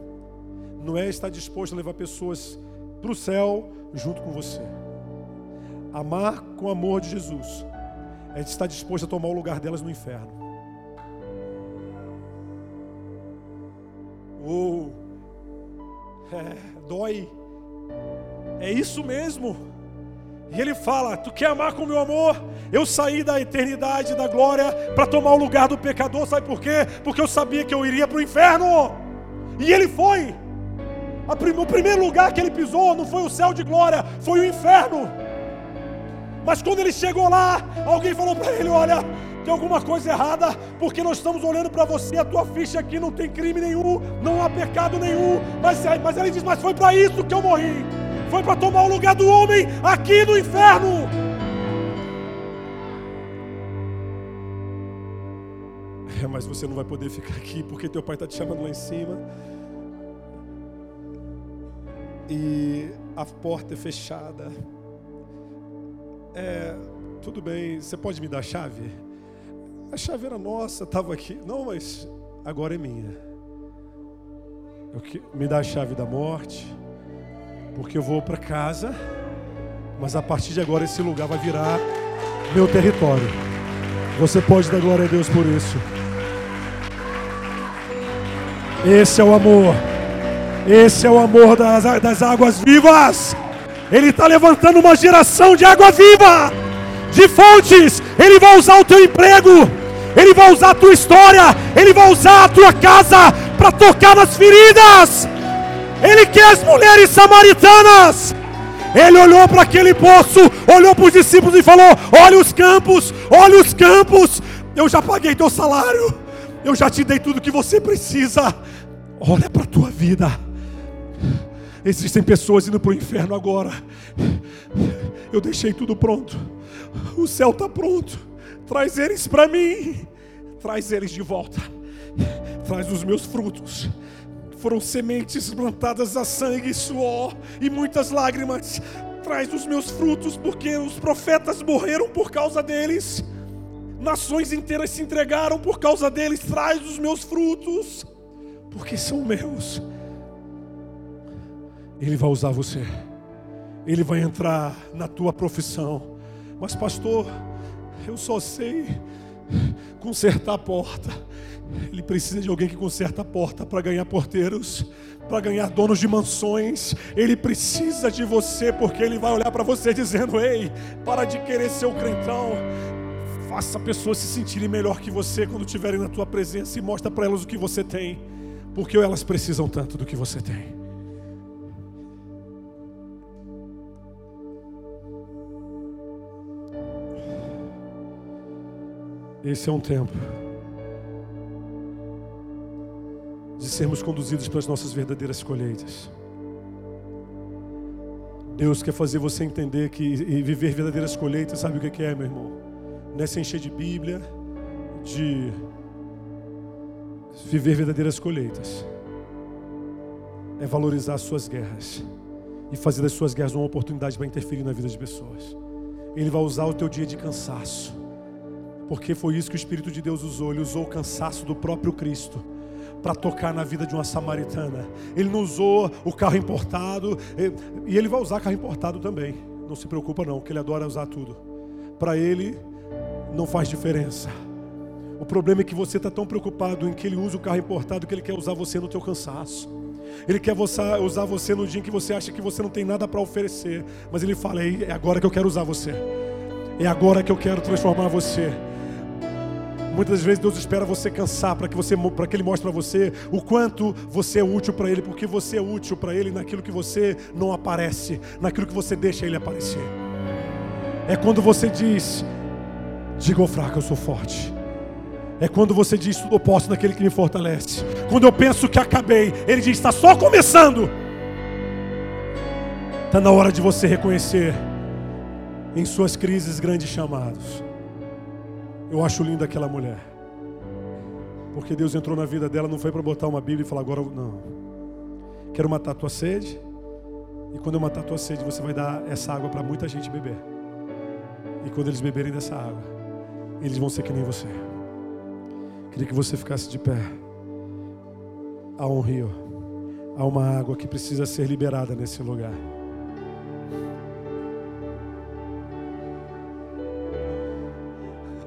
não é estar disposto a levar pessoas para o céu junto com você. Amar com o amor de Jesus é estar disposto a tomar o lugar delas no inferno. Oh, é, dói. É isso mesmo. E ele fala: Tu quer amar com meu amor? Eu saí da eternidade, da glória, para tomar o lugar do pecador. Sabe por quê? Porque eu sabia que eu iria para o inferno. E ele foi. O primeiro lugar que ele pisou não foi o céu de glória, foi o inferno. Mas quando ele chegou lá, alguém falou para ele: Olha, tem alguma coisa errada, porque nós estamos olhando para você, a tua ficha aqui não tem crime nenhum, não há pecado nenhum. Mas, é, mas ele diz: Mas foi para isso que eu morri, foi para tomar o lugar do homem aqui no inferno. É, mas você não vai poder ficar aqui porque teu pai está te chamando lá em cima. E a porta é fechada. É, tudo bem, você pode me dar a chave? A chave era nossa, estava aqui. Não, mas agora é minha. Eu, me dá a chave da morte, porque eu vou para casa, mas a partir de agora esse lugar vai virar meu território. Você pode dar glória a Deus por isso. Esse é o amor. Esse é o amor das, das águas vivas. Ele está levantando uma geração de água viva, de fontes. Ele vai usar o teu emprego ele vai usar a tua história, Ele vai usar a tua casa para tocar nas feridas. Ele quer as mulheres samaritanas. Ele olhou para aquele poço, olhou para os discípulos e falou: Olha os campos, olha os campos. Eu já paguei teu salário, eu já te dei tudo que você precisa. Olha para a tua vida. Existem pessoas indo para o inferno agora. Eu deixei tudo pronto. O céu está pronto. Traz eles para mim. Traz eles de volta. Traz os meus frutos. Foram sementes plantadas a sangue suor e muitas lágrimas. Traz os meus frutos, porque os profetas morreram por causa deles. Nações inteiras se entregaram por causa deles. Traz os meus frutos, porque são meus. Ele vai usar você. Ele vai entrar na tua profissão. Mas, pastor, eu só sei consertar a porta. Ele precisa de alguém que conserta a porta para ganhar porteiros, para ganhar donos de mansões. Ele precisa de você, porque ele vai olhar para você dizendo: Ei, para de querer ser o crentão. Faça pessoas se sentirem melhor que você quando estiverem na tua presença e mostra para elas o que você tem, porque elas precisam tanto do que você tem. Esse é um tempo de sermos conduzidos pelas nossas verdadeiras colheitas. Deus quer fazer você entender que viver verdadeiras colheitas, sabe o que é, meu irmão? Não é se encher de Bíblia, de viver verdadeiras colheitas. É valorizar as suas guerras e fazer das suas guerras uma oportunidade para interferir na vida de pessoas. Ele vai usar o teu dia de cansaço porque foi isso que o Espírito de Deus usou. Ele usou o cansaço do próprio Cristo para tocar na vida de uma samaritana. Ele não usou o carro importado, e ele vai usar carro importado também. não se preocupa não, que ele adora usar tudo. Para ele não faz diferença. O problema é que você está tão preocupado em que ele usa o carro importado que ele quer usar você no teu cansaço. Ele quer usar você no dia em que você acha que você não tem nada para oferecer. Mas ele fala: é agora que eu quero usar você. É agora que eu quero transformar você. Muitas vezes Deus espera você cansar para que que ele mostre para você o quanto você é útil para ele, porque você é útil para ele naquilo que você não aparece, naquilo que você deixa ele aparecer. É quando você diz: Diga ao fraco, eu sou forte. É quando você diz: Tudo posso naquele que me fortalece. Quando eu penso que acabei, ele diz: Está só começando. Está na hora de você reconhecer em suas crises grandes chamados. Eu acho linda aquela mulher. Porque Deus entrou na vida dela, não foi para botar uma Bíblia e falar agora não. Quero matar a tua sede. E quando eu matar a tua sede, você vai dar essa água para muita gente beber. E quando eles beberem dessa água, eles vão ser que nem você. Queria que você ficasse de pé. Há um rio, há uma água que precisa ser liberada nesse lugar.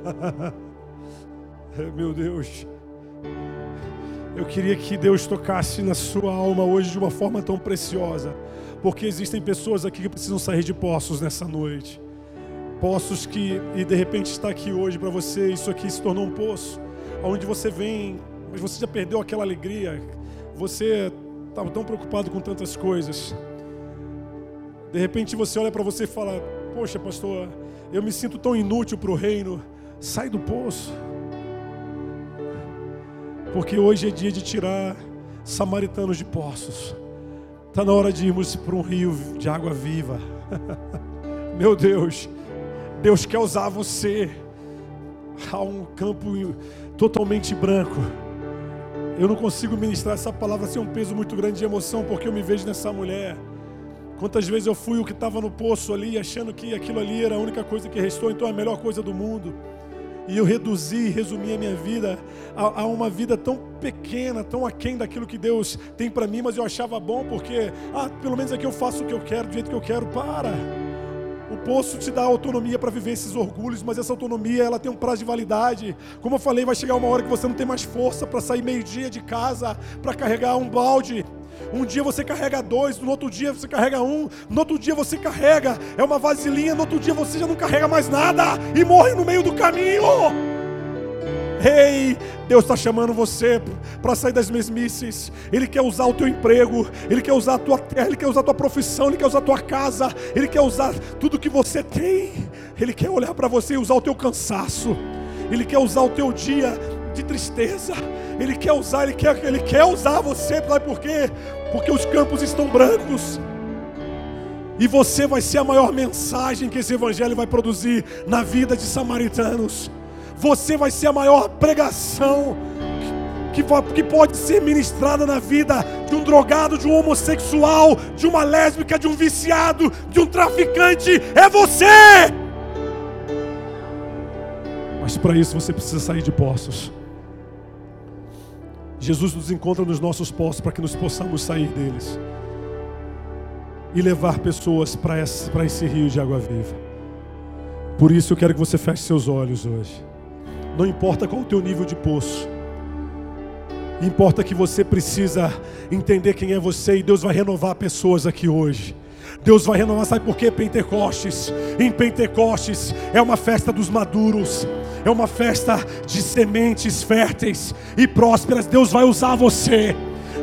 Meu Deus. Eu queria que Deus tocasse na sua alma hoje de uma forma tão preciosa. Porque existem pessoas aqui que precisam sair de poços nessa noite. Poços que, e de repente está aqui hoje para você, isso aqui se tornou um poço. Onde você vem, mas você já perdeu aquela alegria. Você estava tão preocupado com tantas coisas. De repente você olha para você e fala: Poxa, pastor, eu me sinto tão inútil para o reino. Sai do poço. Porque hoje é dia de tirar samaritanos de poços. Está na hora de irmos para um rio de água viva. Meu Deus, Deus quer usar você. Há um campo totalmente branco. Eu não consigo ministrar essa palavra sem um peso muito grande de emoção, porque eu me vejo nessa mulher. Quantas vezes eu fui o que estava no poço ali, achando que aquilo ali era a única coisa que restou, então é a melhor coisa do mundo. E eu reduzi, resumi a minha vida a, a, uma vida tão pequena, tão aquém daquilo que Deus tem para mim, mas eu achava bom porque, ah, pelo menos aqui eu faço o que eu quero, do jeito que eu quero. Para! O poço te dá autonomia para viver esses orgulhos, mas essa autonomia ela tem um prazo de validade. Como eu falei, vai chegar uma hora que você não tem mais força para sair meio-dia de casa, para carregar um balde. Um dia você carrega dois, no outro dia você carrega um, no outro dia você carrega, é uma vasilhinha, no outro dia você já não carrega mais nada e morre no meio do caminho. Ei, Deus está chamando você para sair das mesmices. Ele quer usar o teu emprego, Ele quer usar a tua terra, Ele quer usar a tua profissão, Ele quer usar a tua casa, Ele quer usar tudo que você tem. Ele quer olhar para você e usar o teu cansaço. Ele quer usar o teu dia de tristeza. Ele quer usar, ele quer, ele quer usar você, sabe por quê? Porque os campos estão brancos. E você vai ser a maior mensagem que esse evangelho vai produzir na vida de samaritanos. Você vai ser a maior pregação que, que pode ser ministrada na vida de um drogado, de um homossexual, de uma lésbica, de um viciado, de um traficante. É você! Mas para isso você precisa sair de poços. Jesus nos encontra nos nossos postos para que nos possamos sair deles e levar pessoas para esse, esse rio de água viva. Por isso eu quero que você feche seus olhos hoje. Não importa qual o teu nível de poço. Importa que você precisa entender quem é você e Deus vai renovar pessoas aqui hoje. Deus vai renovar, sabe por quê? Pentecostes. Em Pentecostes é uma festa dos maduros, é uma festa de sementes férteis e prósperas. Deus vai usar você.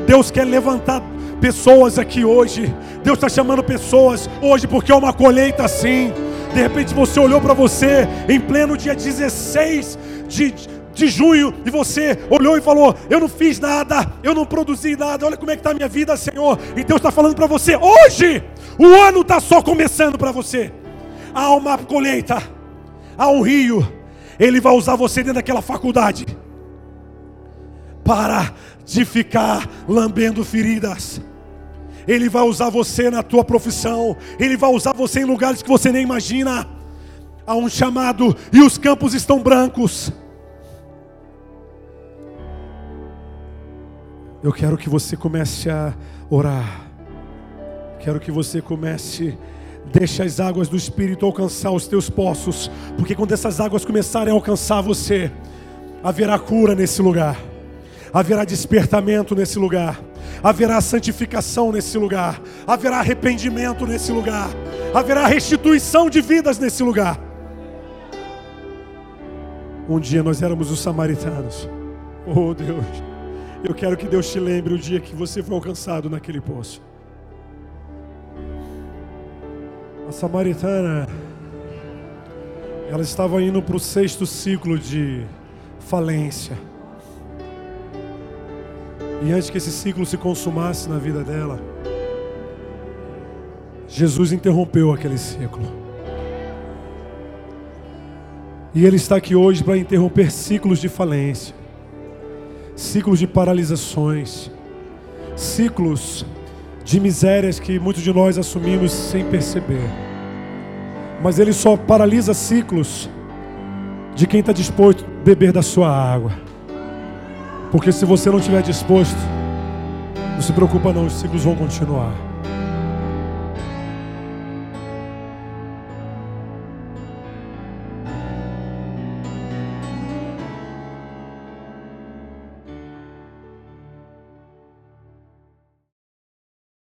Deus quer levantar pessoas aqui hoje. Deus está chamando pessoas hoje porque é uma colheita assim. De repente você olhou para você em pleno dia 16 de, de junho e você olhou e falou: Eu não fiz nada, eu não produzi nada, olha como é que está a minha vida, Senhor. E Deus está falando para você: hoje, o ano está só começando para você. Há uma colheita, há um rio, Ele vai usar você dentro daquela faculdade para de ficar lambendo feridas. Ele vai usar você na tua profissão, Ele vai usar você em lugares que você nem imagina. Há um chamado e os campos estão brancos. Eu quero que você comece a orar. Quero que você comece Deixa as águas do Espírito alcançar os teus poços, porque quando essas águas começarem a alcançar você, haverá cura nesse lugar, haverá despertamento nesse lugar, haverá santificação nesse lugar, haverá arrependimento nesse lugar, haverá restituição de vidas nesse lugar. Um dia nós éramos os samaritanos. Oh Deus, eu quero que Deus te lembre o dia que você foi alcançado naquele poço. A samaritana, ela estava indo para o sexto ciclo de falência. E antes que esse ciclo se consumasse na vida dela, Jesus interrompeu aquele ciclo. E Ele está aqui hoje para interromper ciclos de falência, ciclos de paralisações, ciclos de misérias que muitos de nós assumimos sem perceber. Mas Ele só paralisa ciclos de quem está disposto a beber da sua água. Porque se você não estiver disposto, não se preocupa não, os ciclos vão continuar.